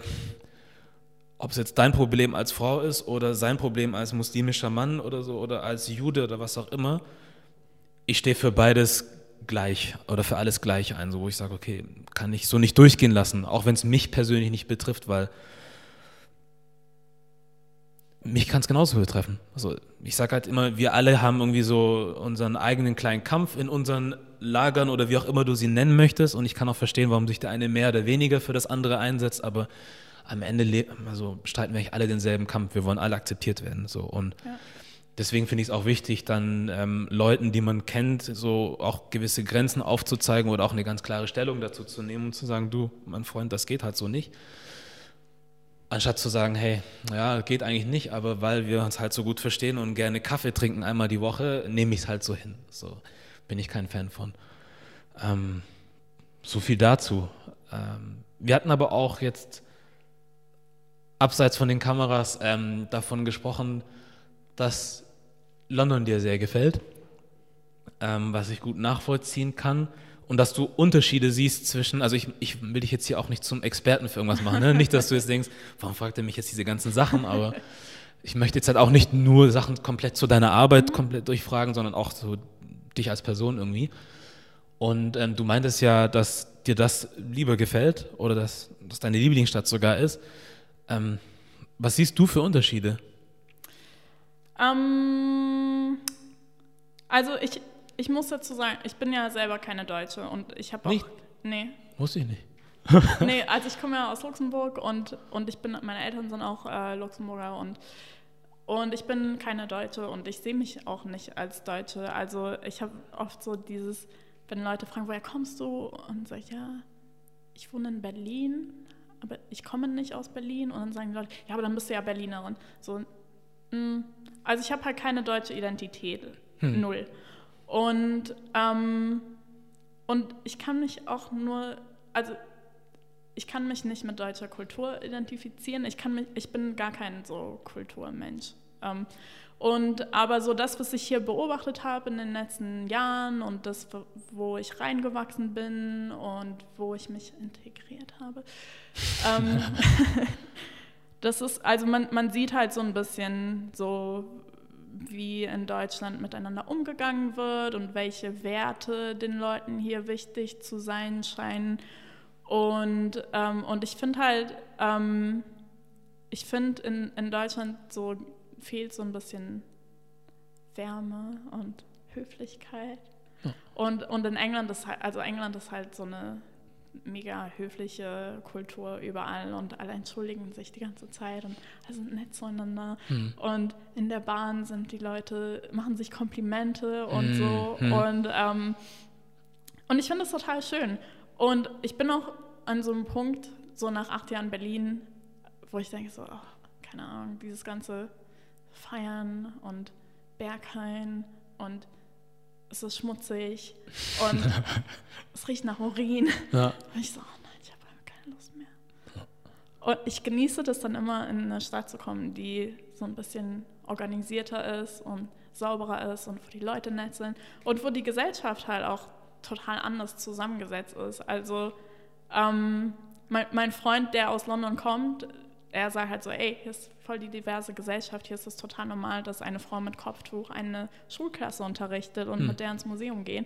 ob es jetzt dein Problem als Frau ist oder sein Problem als muslimischer Mann oder so oder als Jude oder was auch immer, ich stehe für beides gleich oder für alles gleich ein, so wo ich sage, okay, kann ich so nicht durchgehen lassen, auch wenn es mich persönlich nicht betrifft, weil mich kann es genauso betreffen. Also ich sage halt immer, wir alle haben irgendwie so unseren eigenen kleinen Kampf in unseren Lagern oder wie auch immer du sie nennen möchtest. Und ich kann auch verstehen, warum sich der eine mehr oder weniger für das andere einsetzt. Aber am Ende also streiten wir eigentlich alle denselben Kampf. Wir wollen alle akzeptiert werden. So. Und ja. deswegen finde ich es auch wichtig, dann ähm, Leuten, die man kennt, so auch gewisse Grenzen aufzuzeigen oder auch eine ganz klare Stellung dazu zu nehmen und zu sagen, du, mein Freund, das geht halt so nicht. Anstatt zu sagen, hey, ja, geht eigentlich nicht, aber weil wir uns halt so gut verstehen und gerne Kaffee trinken einmal die Woche, nehme ich es halt so hin. So bin ich kein Fan von. Ähm, so viel dazu. Ähm, wir hatten aber auch jetzt abseits von den Kameras ähm, davon gesprochen, dass London dir sehr gefällt, ähm, was ich gut nachvollziehen kann und dass du Unterschiede siehst zwischen, also ich, ich will dich jetzt hier auch nicht zum Experten für irgendwas machen, ne? <laughs> nicht, dass du jetzt denkst, warum fragt er mich jetzt diese ganzen Sachen, aber ich möchte jetzt halt auch nicht nur Sachen komplett zu deiner Arbeit komplett durchfragen, sondern auch so dich als Person irgendwie. Und ähm, du meintest ja, dass dir das lieber gefällt oder dass das deine Lieblingsstadt sogar ist. Ähm, was siehst du für Unterschiede? Ähm, also ich, ich muss dazu sagen, ich bin ja selber keine Deutsche und ich habe auch. Nicht? Nee. Muss ich nicht. <laughs> <laughs> nee, also ich komme ja aus Luxemburg und, und ich bin, meine Eltern sind auch äh, Luxemburger und, und ich bin keine Deutsche und ich sehe mich auch nicht als Deutsche. Also ich habe oft so dieses, wenn Leute fragen, woher kommst du? Und sage ich, ja, ich wohne in Berlin, aber ich komme nicht aus Berlin. Und dann sagen die Leute, ja, aber dann bist du ja Berlinerin. So, mh, mm, also ich habe halt keine deutsche Identität. Hm. Null. Und, ähm, und ich kann mich auch nur, also ich kann mich nicht mit deutscher Kultur identifizieren. Ich, kann mich, ich bin gar kein so Kulturmensch. Ähm, und aber so das, was ich hier beobachtet habe in den letzten Jahren und das, wo ich reingewachsen bin und wo ich mich integriert habe, ähm, <laughs> das ist, also man, man sieht halt so ein bisschen so, wie in Deutschland miteinander umgegangen wird und welche Werte den Leuten hier wichtig zu sein scheinen. Und, ähm, und ich finde halt, ähm, ich finde in, in Deutschland so fehlt so ein bisschen Wärme und Höflichkeit. Ja. Und, und in England ist halt, also England ist halt so eine mega höfliche Kultur überall und alle entschuldigen sich die ganze Zeit und alle sind nett zueinander. Hm. Und in der Bahn sind die Leute, machen sich Komplimente und hm. so. Hm. Und, ähm, und ich finde das total schön. Und ich bin auch an so einem Punkt, so nach acht Jahren Berlin, wo ich denke so, oh, keine Ahnung, dieses ganze Feiern und Berghain und es ist schmutzig und <laughs> es riecht nach Urin. Ja. Und ich so, oh nein, ich habe keine Lust mehr. Und ich genieße das dann immer, in eine Stadt zu kommen, die so ein bisschen organisierter ist und sauberer ist und wo die Leute nett sind und wo die Gesellschaft halt auch total anders zusammengesetzt ist. Also ähm, mein, mein Freund, der aus London kommt, er sagt halt so, ey, hier ist voll die diverse Gesellschaft, hier ist es total normal, dass eine Frau mit Kopftuch eine Schulklasse unterrichtet und hm. mit der ins Museum gehen.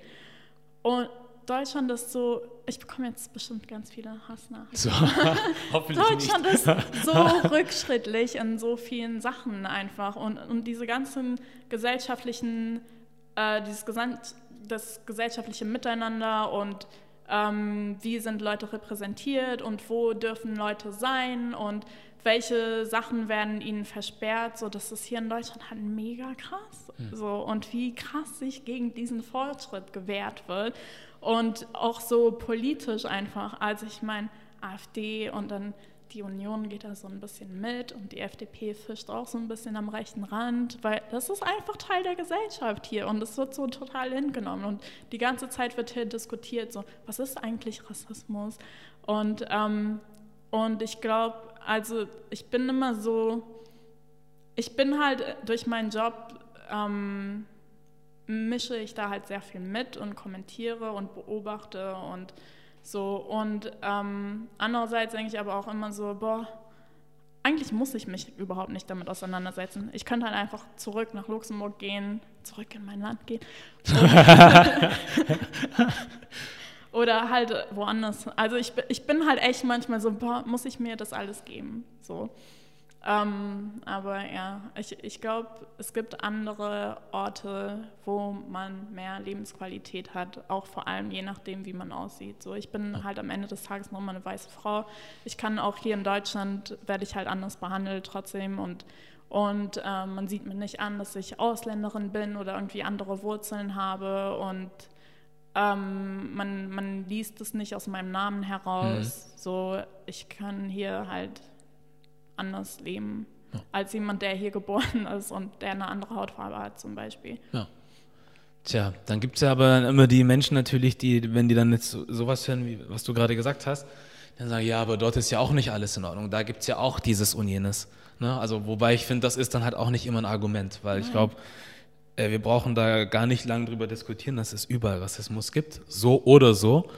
Und Deutschland ist so, ich bekomme jetzt bestimmt ganz viele Hassnachrichten. So, <laughs> Deutschland ist so <laughs> rückschrittlich in so vielen Sachen einfach. Und, und diese ganzen gesellschaftlichen, äh, dieses Gesamt, das gesellschaftliche Miteinander und ähm, wie sind Leute repräsentiert und wo dürfen Leute sein und welche Sachen werden ihnen versperrt. So, das ist hier in Deutschland halt mega krass. Mhm. So, und wie krass sich gegen diesen Fortschritt gewehrt wird. Und auch so politisch einfach. Also ich meine, AfD und dann die Union geht da so ein bisschen mit und die FDP fischt auch so ein bisschen am rechten Rand, weil das ist einfach Teil der Gesellschaft hier und es wird so total hingenommen und die ganze Zeit wird hier diskutiert, so was ist eigentlich Rassismus? Und, ähm, und ich glaube, also ich bin immer so, ich bin halt durch meinen Job, ähm, mische ich da halt sehr viel mit und kommentiere und beobachte und so, und ähm, andererseits denke ich aber auch immer so, boah, eigentlich muss ich mich überhaupt nicht damit auseinandersetzen. Ich könnte halt einfach zurück nach Luxemburg gehen, zurück in mein Land gehen. <laughs> Oder halt woanders. Also ich, ich bin halt echt manchmal so, boah, muss ich mir das alles geben? So. Ähm, aber ja, ich, ich glaube, es gibt andere Orte, wo man mehr Lebensqualität hat, auch vor allem je nachdem, wie man aussieht. So, ich bin halt am Ende des Tages noch mal eine weiße Frau. Ich kann auch hier in Deutschland, werde ich halt anders behandelt trotzdem und und äh, man sieht mir nicht an, dass ich Ausländerin bin oder irgendwie andere Wurzeln habe und ähm, man, man liest es nicht aus meinem Namen heraus. Mhm. So, ich kann hier halt anders leben ja. als jemand, der hier geboren <laughs> ist und der eine andere Hautfarbe hat zum Beispiel. Ja. Tja, dann gibt es ja aber immer die Menschen natürlich, die, wenn die dann jetzt sowas hören, wie was du gerade gesagt hast, dann sagen, ja, aber dort ist ja auch nicht alles in Ordnung. Da gibt es ja auch dieses und jenes. Ne? Also, wobei ich finde, das ist dann halt auch nicht immer ein Argument, weil Nein. ich glaube, äh, wir brauchen da gar nicht lange drüber diskutieren, dass es überall Rassismus gibt, so oder so,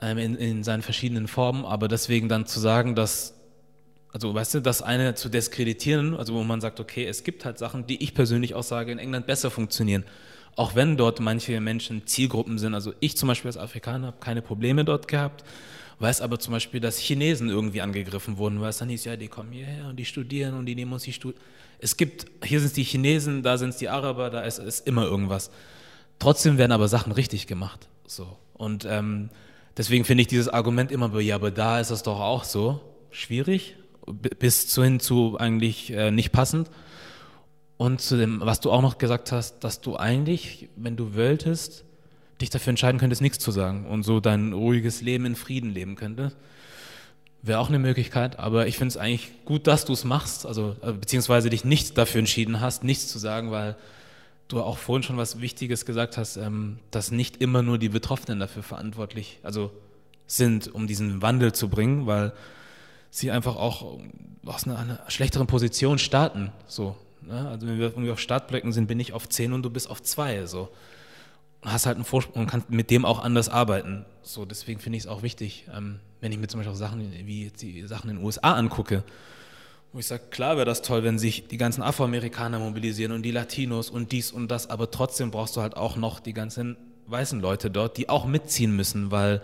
ähm, in, in seinen verschiedenen Formen, aber deswegen dann zu sagen, dass, also weißt du, das eine zu diskreditieren, also wo man sagt, okay, es gibt halt Sachen, die ich persönlich auch sage, in England besser funktionieren. Auch wenn dort manche Menschen Zielgruppen sind. Also ich zum Beispiel als Afrikaner habe keine Probleme dort gehabt, weiß aber zum Beispiel, dass Chinesen irgendwie angegriffen wurden, weil es dann hieß, ja, die kommen hierher und die studieren und die nehmen uns die Studien es gibt, hier sind es die Chinesen, da sind es die Araber, da ist, ist immer irgendwas. Trotzdem werden aber Sachen richtig gemacht. So. Und ähm, deswegen finde ich dieses Argument immer, ja, aber da ist es doch auch so schwierig, bis hin zu eigentlich äh, nicht passend. Und zu dem, was du auch noch gesagt hast, dass du eigentlich, wenn du wolltest, dich dafür entscheiden könntest, nichts zu sagen und so dein ruhiges Leben in Frieden leben könntest. Wäre auch eine Möglichkeit, aber ich finde es eigentlich gut, dass du es machst, also äh, beziehungsweise dich nicht dafür entschieden hast, nichts zu sagen, weil du auch vorhin schon was Wichtiges gesagt hast, ähm, dass nicht immer nur die Betroffenen dafür verantwortlich also sind, um diesen Wandel zu bringen, weil sie einfach auch aus einer, einer schlechteren Position starten. So, ne? Also wenn wir irgendwie auf Startblöcken sind, bin ich auf 10 und du bist auf 2. So. Hast halt einen Vorsprung und kannst mit dem auch anders arbeiten. So, deswegen finde ich es auch wichtig, ähm, wenn ich mir zum Beispiel auch Sachen wie die Sachen in den USA angucke, wo ich sage, klar wäre das toll, wenn sich die ganzen Afroamerikaner mobilisieren und die Latinos und dies und das, aber trotzdem brauchst du halt auch noch die ganzen weißen Leute dort, die auch mitziehen müssen, weil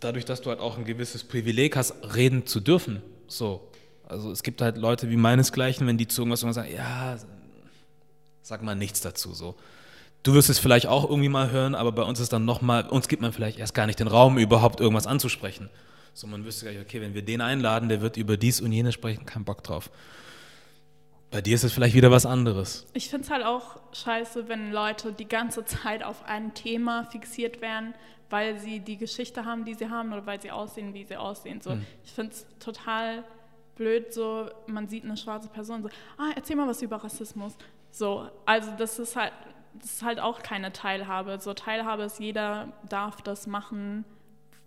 dadurch, dass du halt auch ein gewisses Privileg hast, reden zu dürfen, so. Also es gibt halt Leute wie meinesgleichen, wenn die zu irgendwas sagen, ja, sag mal nichts dazu, so. Du wirst es vielleicht auch irgendwie mal hören, aber bei uns ist dann nochmal, uns gibt man vielleicht erst gar nicht den Raum, überhaupt irgendwas anzusprechen. So, man wüsste gleich, okay, wenn wir den einladen, der wird über dies und jenes sprechen, kein Bock drauf. Bei dir ist es vielleicht wieder was anderes. Ich finde es halt auch scheiße, wenn Leute die ganze Zeit auf ein Thema fixiert werden, weil sie die Geschichte haben, die sie haben oder weil sie aussehen, wie sie aussehen. So, hm. Ich finde es total blöd, so man sieht eine schwarze Person so, ah, erzähl mal was über Rassismus. So, also das ist halt, das ist halt auch keine Teilhabe. So Teilhabe ist, jeder darf das machen,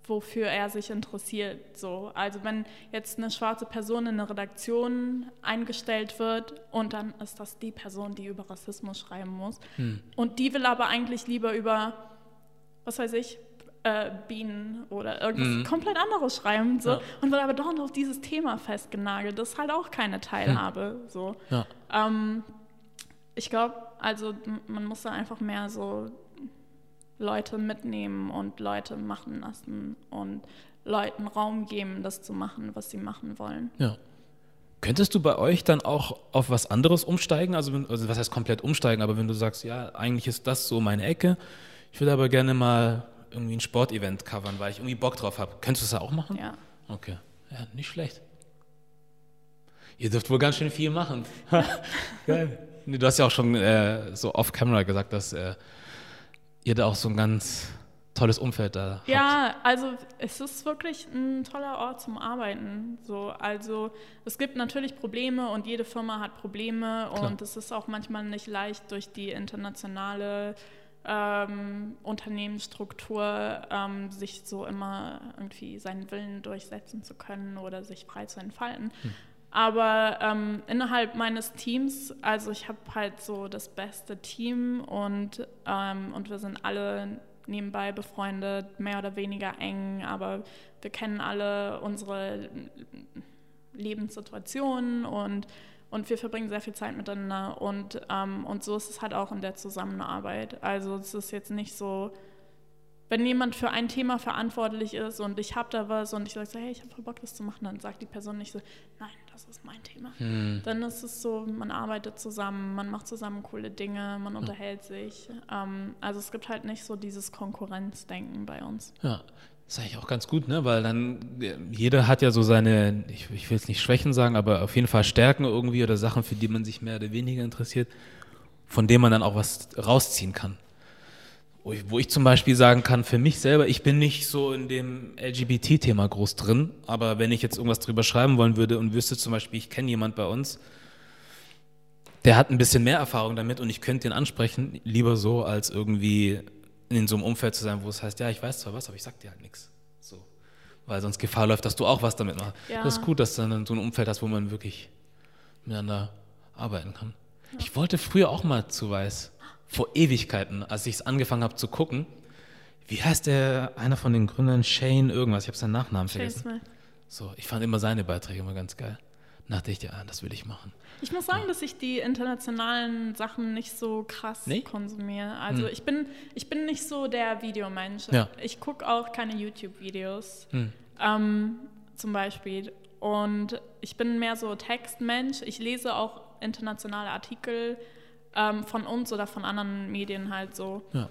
wofür er sich interessiert. So. Also wenn jetzt eine schwarze Person in eine Redaktion eingestellt wird und dann ist das die Person, die über Rassismus schreiben muss. Hm. Und die will aber eigentlich lieber über, was weiß ich, äh, Bienen oder irgendwas mhm. komplett anderes schreiben so, ja. und wird aber doch noch auf dieses Thema festgenagelt. Das ist halt auch keine Teilhabe. Hm. So. Ja. Ähm, ich glaube, also man muss da einfach mehr so Leute mitnehmen und Leute machen lassen und Leuten Raum geben, das zu machen, was sie machen wollen. Ja. Könntest du bei euch dann auch auf was anderes umsteigen? Also, also was heißt komplett umsteigen? Aber wenn du sagst, ja, eigentlich ist das so meine Ecke, ich würde aber gerne mal irgendwie ein Sportevent covern, weil ich irgendwie Bock drauf habe. Könntest du das auch machen? Ja. Okay. Ja, nicht schlecht. Ihr dürft wohl ganz schön viel machen. <laughs> Geil. Du hast ja auch schon äh, so off-camera gesagt, dass äh, ihr da auch so ein ganz tolles Umfeld da habt. Ja, also es ist wirklich ein toller Ort zum Arbeiten. So, also es gibt natürlich Probleme und jede Firma hat Probleme Klar. und es ist auch manchmal nicht leicht durch die internationale ähm, Unternehmensstruktur ähm, sich so immer irgendwie seinen Willen durchsetzen zu können oder sich frei zu entfalten. Hm. Aber ähm, innerhalb meines Teams, also ich habe halt so das beste Team und, ähm, und wir sind alle nebenbei befreundet, mehr oder weniger eng, aber wir kennen alle unsere Lebenssituationen und, und wir verbringen sehr viel Zeit miteinander und, ähm, und so ist es halt auch in der Zusammenarbeit. Also es ist jetzt nicht so, wenn jemand für ein Thema verantwortlich ist und ich habe da was und ich sage so, hey, ich habe Bock, das zu machen, dann sagt die Person nicht so, nein, das ist mein Thema. Hm. Dann ist es so, man arbeitet zusammen, man macht zusammen coole Dinge, man unterhält sich. Ähm, also es gibt halt nicht so dieses Konkurrenzdenken bei uns. Ja, das ist eigentlich auch ganz gut, ne? weil dann jeder hat ja so seine, ich, ich will jetzt nicht Schwächen sagen, aber auf jeden Fall Stärken irgendwie oder Sachen, für die man sich mehr oder weniger interessiert, von denen man dann auch was rausziehen kann. Wo ich, zum Beispiel sagen kann, für mich selber, ich bin nicht so in dem LGBT-Thema groß drin, aber wenn ich jetzt irgendwas drüber schreiben wollen würde und wüsste zum Beispiel, ich kenne jemand bei uns, der hat ein bisschen mehr Erfahrung damit und ich könnte ihn ansprechen, lieber so, als irgendwie in so einem Umfeld zu sein, wo es heißt, ja, ich weiß zwar was, aber ich sag dir halt nichts. So. Weil sonst Gefahr läuft, dass du auch was damit machst. Ja. Das ist gut, dass du dann so ein Umfeld hast, wo man wirklich miteinander arbeiten kann. Ja. Ich wollte früher auch mal zu Weiß, vor Ewigkeiten, als ich es angefangen habe zu gucken. Wie heißt der, einer von den Gründern, Shane irgendwas, ich habe seinen Nachnamen vergessen. Smith. So, ich fand immer seine Beiträge immer ganz geil. Dachte ich, ja, das will ich machen. Ich muss sagen, dass ich die internationalen Sachen nicht so krass nee? konsumiere. Also hm. ich, bin, ich bin nicht so der Videomensch. Ja. Ich gucke auch keine YouTube-Videos hm. ähm, zum Beispiel. Und ich bin mehr so Textmensch. Ich lese auch internationale Artikel ähm, von uns oder von anderen Medien halt so. Ja.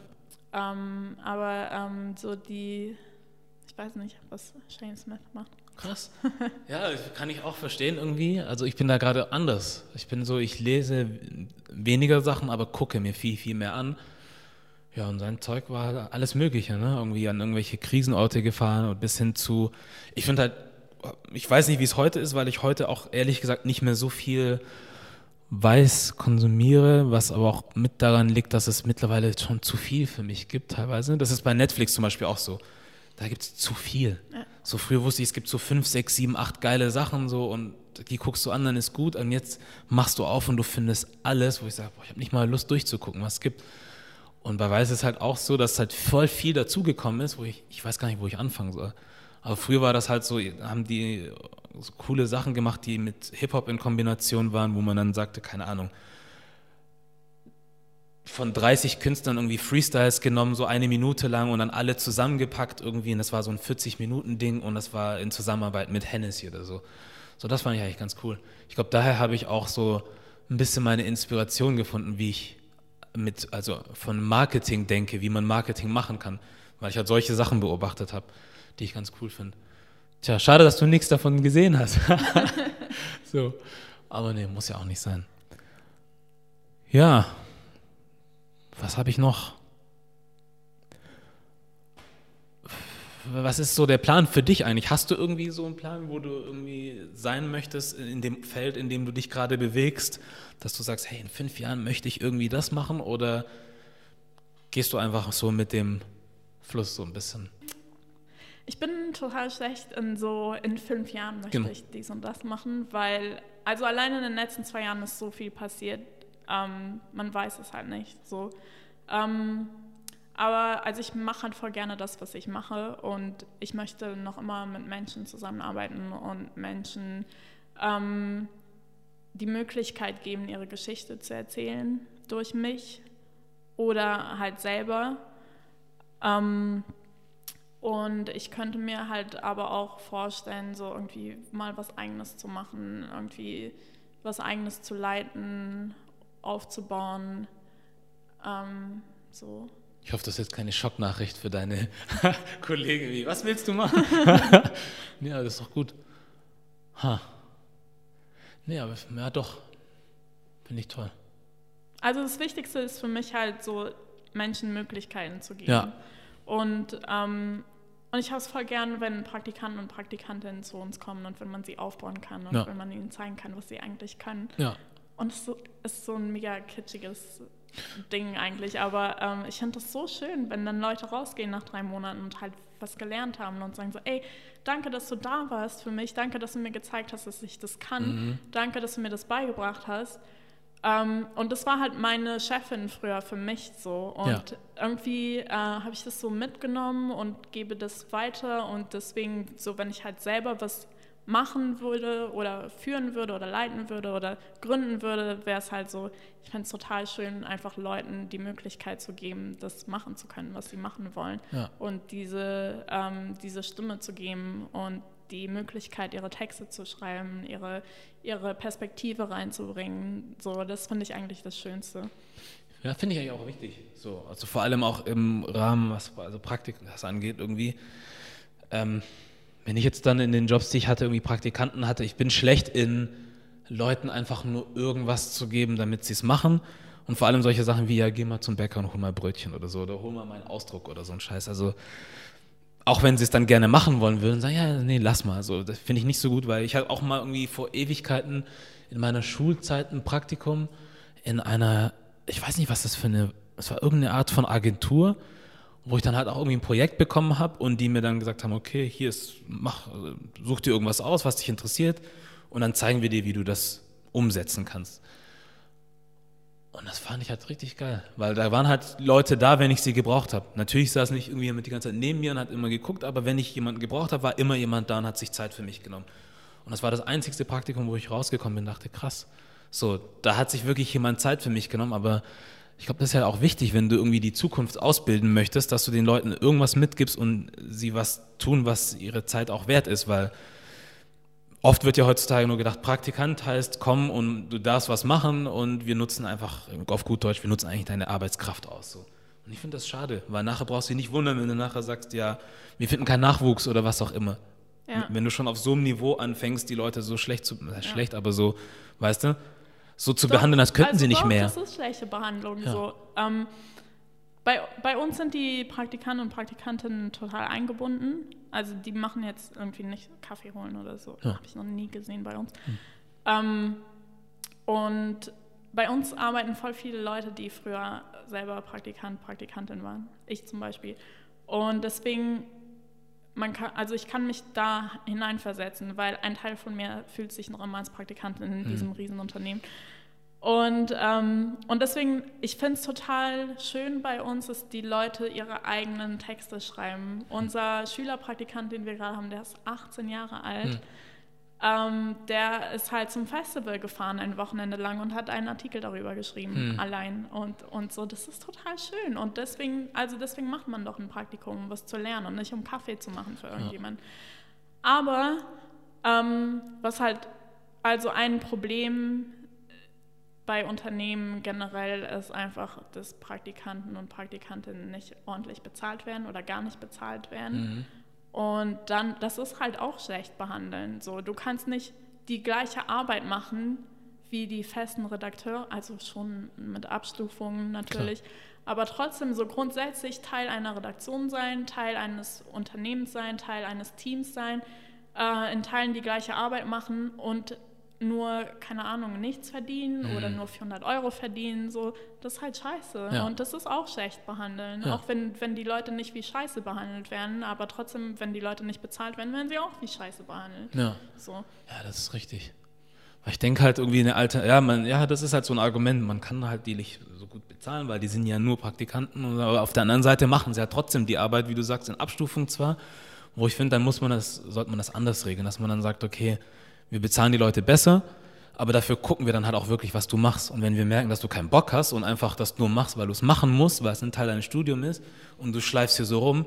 Ähm, aber ähm, so die, ich weiß nicht, was Shane Smith macht. Krass. <laughs> Ja, kann ich auch verstehen irgendwie. Also ich bin da gerade anders. Ich bin so, ich lese weniger Sachen, aber gucke mir viel, viel mehr an. Ja, und sein Zeug war alles Mögliche, ne? Irgendwie an irgendwelche Krisenorte gefahren und bis hin zu, ich finde halt, ich weiß nicht, wie es heute ist, weil ich heute auch ehrlich gesagt nicht mehr so viel weiß konsumiere, was aber auch mit daran liegt, dass es mittlerweile schon zu viel für mich gibt teilweise. Das ist bei Netflix zum Beispiel auch so da gibt es zu viel. Ja. So früher wusste ich, es gibt so fünf, sechs, sieben, acht geile Sachen so und die guckst du an, dann ist gut. Und jetzt machst du auf und du findest alles, wo ich sage, ich habe nicht mal Lust durchzugucken, was es gibt. Und bei Weiß ist es halt auch so, dass halt voll viel dazugekommen ist, wo ich, ich weiß gar nicht, wo ich anfangen soll. Aber früher war das halt so, haben die so coole Sachen gemacht, die mit Hip-Hop in Kombination waren, wo man dann sagte, keine Ahnung, von 30 Künstlern irgendwie Freestyles genommen, so eine Minute lang und dann alle zusammengepackt irgendwie. Und das war so ein 40-Minuten-Ding und das war in Zusammenarbeit mit Hennessy oder so. So, das fand ich eigentlich ganz cool. Ich glaube, daher habe ich auch so ein bisschen meine Inspiration gefunden, wie ich mit, also von Marketing denke, wie man Marketing machen kann, weil ich halt solche Sachen beobachtet habe, die ich ganz cool finde. Tja, schade, dass du nichts davon gesehen hast. <laughs> <laughs> so, aber nee, muss ja auch nicht sein. Ja, was habe ich noch? Was ist so der Plan für dich eigentlich? Hast du irgendwie so einen Plan, wo du irgendwie sein möchtest in dem Feld, in dem du dich gerade bewegst, dass du sagst, hey, in fünf Jahren möchte ich irgendwie das machen oder gehst du einfach so mit dem Fluss so ein bisschen? Ich bin total schlecht in so, in fünf Jahren möchte genau. ich dies und das machen, weil, also alleine in den letzten zwei Jahren ist so viel passiert ähm, man weiß es halt nicht. So. Ähm, aber also ich mache halt voll gerne das, was ich mache und ich möchte noch immer mit Menschen zusammenarbeiten und Menschen ähm, die Möglichkeit geben, ihre Geschichte zu erzählen durch mich oder halt selber. Ähm, und ich könnte mir halt aber auch vorstellen, so irgendwie mal was Eigenes zu machen, irgendwie was Eigenes zu leiten aufzubauen. Ähm, so. Ich hoffe, das ist jetzt keine Schocknachricht für deine <laughs> Kollegen. Wie, was willst du machen? <laughs> ja, das ist doch gut. Ha. Nee, aber ja doch. Finde ich toll. Also das Wichtigste ist für mich halt so, Menschen Möglichkeiten zu geben. Ja. Und, ähm, und ich habe es voll gern, wenn Praktikanten und Praktikantinnen zu uns kommen und wenn man sie aufbauen kann und ja. wenn man ihnen zeigen kann, was sie eigentlich können. Ja. Und es ist so ein mega kitschiges Ding eigentlich. Aber ähm, ich finde das so schön, wenn dann Leute rausgehen nach drei Monaten und halt was gelernt haben und sagen so, ey, danke, dass du da warst für mich, danke, dass du mir gezeigt hast, dass ich das kann, mhm. danke, dass du mir das beigebracht hast. Ähm, und das war halt meine Chefin früher für mich so. Und ja. irgendwie äh, habe ich das so mitgenommen und gebe das weiter. Und deswegen, so wenn ich halt selber was machen würde oder führen würde oder leiten würde oder gründen würde, wäre es halt so, ich fände es total schön, einfach Leuten die Möglichkeit zu geben, das machen zu können, was sie machen wollen. Ja. Und diese, ähm, diese Stimme zu geben und die Möglichkeit, ihre Texte zu schreiben, ihre, ihre Perspektive reinzubringen. So, das finde ich eigentlich das Schönste. Ja, finde ich eigentlich auch wichtig. So, also vor allem auch im Rahmen, was also Praktiken das angeht, irgendwie. Ähm, wenn ich jetzt dann in den Jobs, die ich hatte, irgendwie Praktikanten hatte, ich bin schlecht in Leuten einfach nur irgendwas zu geben, damit sie es machen. Und vor allem solche Sachen wie, ja, geh mal zum Bäcker und hol mal Brötchen oder so, oder hol mal meinen Ausdruck oder so ein Scheiß. Also, auch wenn sie es dann gerne machen wollen würden, sagen, ja, nee, lass mal. Also, das finde ich nicht so gut, weil ich hatte auch mal irgendwie vor Ewigkeiten in meiner Schulzeit ein Praktikum in einer, ich weiß nicht, was das für eine, es war irgendeine Art von Agentur wo ich dann halt auch irgendwie ein Projekt bekommen habe und die mir dann gesagt haben, okay, hier ist, mach, such dir irgendwas aus, was dich interessiert und dann zeigen wir dir, wie du das umsetzen kannst. Und das fand ich halt richtig geil, weil da waren halt Leute da, wenn ich sie gebraucht habe. Natürlich saß nicht irgendwie jemand die ganze Zeit neben mir und hat immer geguckt, aber wenn ich jemanden gebraucht habe, war immer jemand da und hat sich Zeit für mich genommen. Und das war das einzigste Praktikum, wo ich rausgekommen bin, dachte, krass. So, da hat sich wirklich jemand Zeit für mich genommen, aber ich glaube, das ist ja auch wichtig, wenn du irgendwie die Zukunft ausbilden möchtest, dass du den Leuten irgendwas mitgibst und sie was tun, was ihre Zeit auch wert ist, weil oft wird ja heutzutage nur gedacht, Praktikant heißt, komm und du darfst was machen und wir nutzen einfach, auf gut Deutsch, wir nutzen eigentlich deine Arbeitskraft aus. So. Und ich finde das schade, weil nachher brauchst du dich nicht wundern, wenn du nachher sagst, ja, wir finden keinen Nachwuchs oder was auch immer. Ja. Wenn du schon auf so einem Niveau anfängst, die Leute so schlecht zu, ja. schlecht, aber so, weißt du, so zu doch, behandeln, als könnten also sie nicht doch, mehr. Das ist schlechte Behandlung. Ja. So. Ähm, bei, bei uns sind die Praktikanten und Praktikantinnen total eingebunden. Also die machen jetzt irgendwie nicht Kaffee holen oder so. Ja. Habe ich noch nie gesehen bei uns. Hm. Ähm, und bei uns arbeiten voll viele Leute, die früher selber Praktikant, Praktikantin waren. Ich zum Beispiel. Und deswegen, man kann, also ich kann mich da hineinversetzen, weil ein Teil von mir fühlt sich noch immer als Praktikantin in mhm. diesem Riesenunternehmen. Und, ähm, und deswegen, ich finde es total schön bei uns, dass die Leute ihre eigenen Texte schreiben. Unser Schülerpraktikant, den wir gerade haben, der ist 18 Jahre alt. Hm. Ähm, der ist halt zum Festival gefahren ein Wochenende lang und hat einen Artikel darüber geschrieben, hm. allein. Und, und so, das ist total schön. Und deswegen, also deswegen macht man doch ein Praktikum, um was zu lernen und nicht um Kaffee zu machen für irgendjemanden. Ja. Aber ähm, was halt, also ein Problem bei Unternehmen generell ist einfach, dass Praktikanten und Praktikantinnen nicht ordentlich bezahlt werden oder gar nicht bezahlt werden. Mhm. Und dann, das ist halt auch schlecht behandeln. So, du kannst nicht die gleiche Arbeit machen wie die festen Redakteure, also schon mit Abstufungen natürlich, Klar. aber trotzdem so grundsätzlich Teil einer Redaktion sein, Teil eines Unternehmens sein, Teil eines Teams sein, äh, in Teilen die gleiche Arbeit machen und nur, keine Ahnung, nichts verdienen mhm. oder nur 400 Euro verdienen, so, das ist halt scheiße. Ja. Und das ist auch schlecht behandeln. Ja. Auch wenn, wenn die Leute nicht wie scheiße behandelt werden, aber trotzdem, wenn die Leute nicht bezahlt werden, werden sie auch wie scheiße behandelt. Ja, so. ja das ist richtig. Weil ich denke halt irgendwie eine alte, ja, man, ja, das ist halt so ein Argument, man kann halt die nicht so gut bezahlen, weil die sind ja nur Praktikanten, aber auf der anderen Seite machen sie ja trotzdem die Arbeit, wie du sagst, in Abstufung zwar, wo ich finde, dann muss man das, sollte man das anders regeln, dass man dann sagt, okay, wir bezahlen die Leute besser, aber dafür gucken wir dann halt auch wirklich, was du machst. Und wenn wir merken, dass du keinen Bock hast und einfach das nur machst, weil du es machen musst, weil es ein Teil deines Studiums ist und du schleifst hier so rum,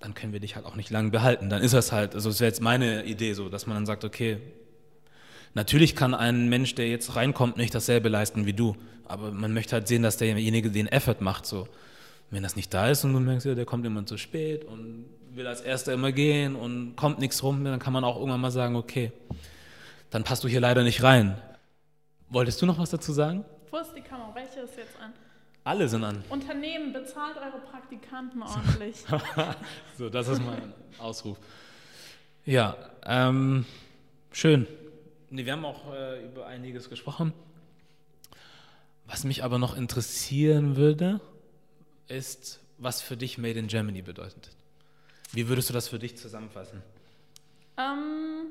dann können wir dich halt auch nicht lange behalten. Dann ist das halt, also das wäre jetzt meine Idee so, dass man dann sagt, okay, natürlich kann ein Mensch, der jetzt reinkommt, nicht dasselbe leisten wie du, aber man möchte halt sehen, dass derjenige den Effort macht so. Wenn das nicht da ist und du merkst, ja, der kommt immer zu spät und will als Erster immer gehen und kommt nichts rum, dann kann man auch irgendwann mal sagen, okay, dann passt du hier leider nicht rein. Wolltest du noch was dazu sagen? Wo ist die Kamera? Welche ist jetzt an? Alle sind an. Unternehmen, bezahlt eure Praktikanten ordentlich. <laughs> so, das ist mein Ausruf. Ja, ähm, schön. Nee, wir haben auch äh, über einiges gesprochen. Was mich aber noch interessieren würde, ist, was für dich Made in Germany bedeutet. Wie würdest du das für dich zusammenfassen? Ähm,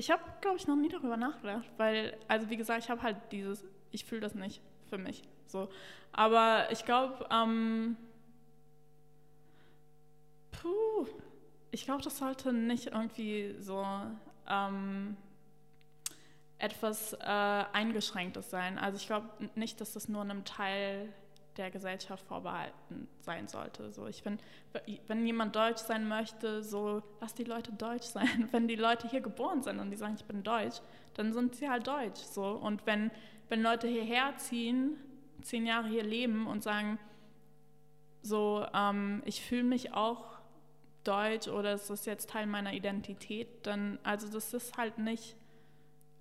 ich habe, glaube ich, noch nie darüber nachgedacht, weil, also wie gesagt, ich habe halt dieses, ich fühle das nicht für mich. So. Aber ich glaube, ähm, puh, ich glaube, das sollte nicht irgendwie so ähm, etwas äh, Eingeschränktes sein. Also ich glaube nicht, dass das nur einem Teil der Gesellschaft vorbehalten sein sollte. So, ich finde, wenn jemand deutsch sein möchte, so lass die Leute deutsch sein. <laughs> Wenn die Leute hier geboren sind und die sagen, ich bin deutsch, dann sind sie halt deutsch. So. Und wenn, wenn Leute hierher ziehen, zehn Jahre hier leben und sagen, so, ähm, ich fühle mich auch deutsch oder es ist jetzt Teil meiner Identität, dann, also das ist halt nicht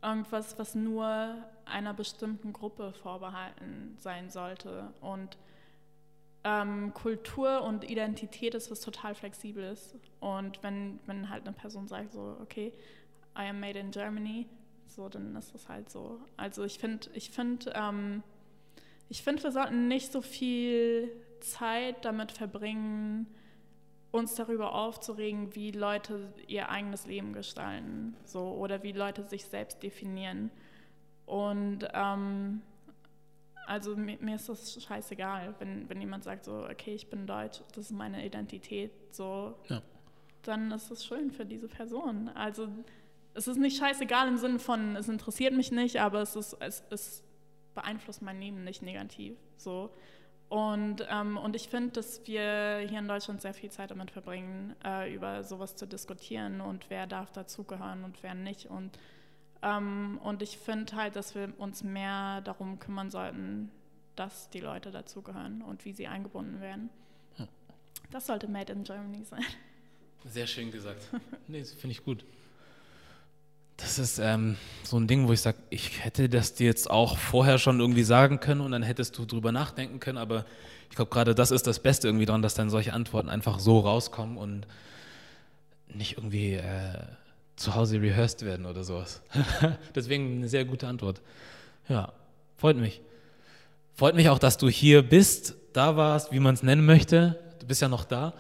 irgendwas, was nur einer bestimmten Gruppe vorbehalten sein sollte. Und ähm, Kultur und Identität ist was total Flexibles. Und wenn, wenn halt eine Person sagt, so, okay, I am made in Germany, so, dann ist das halt so. Also ich finde, ich finde, ähm, ich finde, wir sollten nicht so viel Zeit damit verbringen, uns darüber aufzuregen, wie Leute ihr eigenes Leben gestalten, so oder wie Leute sich selbst definieren. Und ähm, also mir, mir, ist das scheißegal, wenn, wenn jemand sagt so, okay, ich bin deutsch, das ist meine Identität, so, ja. dann ist das schön für diese Person. Also es ist nicht scheißegal im Sinne von, es interessiert mich nicht, aber es, ist, es, es beeinflusst mein Leben nicht negativ. So. Und, ähm, und ich finde, dass wir hier in Deutschland sehr viel Zeit damit verbringen, äh, über sowas zu diskutieren und wer darf dazugehören und wer nicht. Und, ähm, und ich finde halt, dass wir uns mehr darum kümmern sollten, dass die Leute dazugehören und wie sie eingebunden werden. Ja. Das sollte Made in Germany sein. Sehr schön gesagt. <laughs> nee, das finde ich gut. Das ist ähm, so ein Ding, wo ich sage, ich hätte das dir jetzt auch vorher schon irgendwie sagen können und dann hättest du drüber nachdenken können, aber ich glaube, gerade das ist das Beste irgendwie dran, dass dann solche Antworten einfach so rauskommen und nicht irgendwie äh, zu Hause rehearsed werden oder sowas. <laughs> Deswegen eine sehr gute Antwort. Ja, freut mich. Freut mich auch, dass du hier bist, da warst, wie man es nennen möchte. Du bist ja noch da.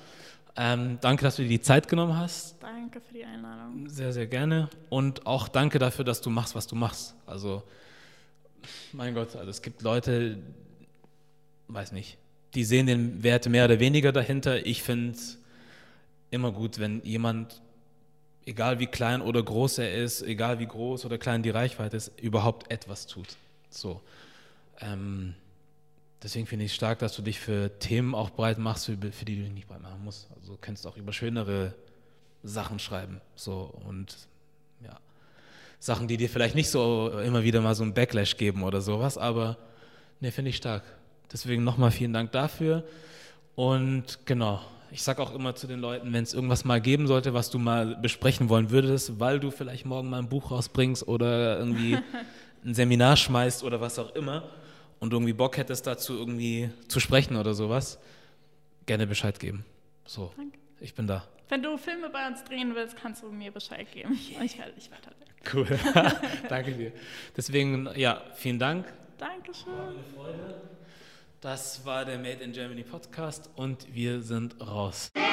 Ähm, danke, dass du dir die Zeit genommen hast. Danke für die Einladung. Sehr, sehr gerne. Und auch danke dafür, dass du machst, was du machst. Also, mein Gott, also es gibt Leute, weiß nicht, die sehen den Wert mehr oder weniger dahinter. Ich finde es immer gut, wenn jemand, egal wie klein oder groß er ist, egal wie groß oder klein die Reichweite ist, überhaupt etwas tut. So. Ähm, Deswegen finde ich stark, dass du dich für Themen auch breit machst, für, für die du dich nicht breit machen musst. Also du kannst auch über schönere Sachen schreiben. So und ja. Sachen, die dir vielleicht nicht so immer wieder mal so einen Backlash geben oder sowas, aber ne, finde ich stark. Deswegen nochmal vielen Dank dafür. Und genau, ich sage auch immer zu den Leuten, wenn es irgendwas mal geben sollte, was du mal besprechen wollen würdest, weil du vielleicht morgen mal ein Buch rausbringst oder irgendwie <laughs> ein Seminar schmeißt oder was auch immer, und irgendwie Bock hättest dazu irgendwie zu sprechen oder sowas, gerne Bescheid geben. So, Danke. ich bin da. Wenn du Filme bei uns drehen willst, kannst du mir Bescheid geben. Yeah. Ich werde dich weiter. Cool. <laughs> Danke dir. Deswegen, ja, vielen Dank. Dankeschön. War eine Freude. Das war der Made in Germany Podcast und wir sind raus. Hey,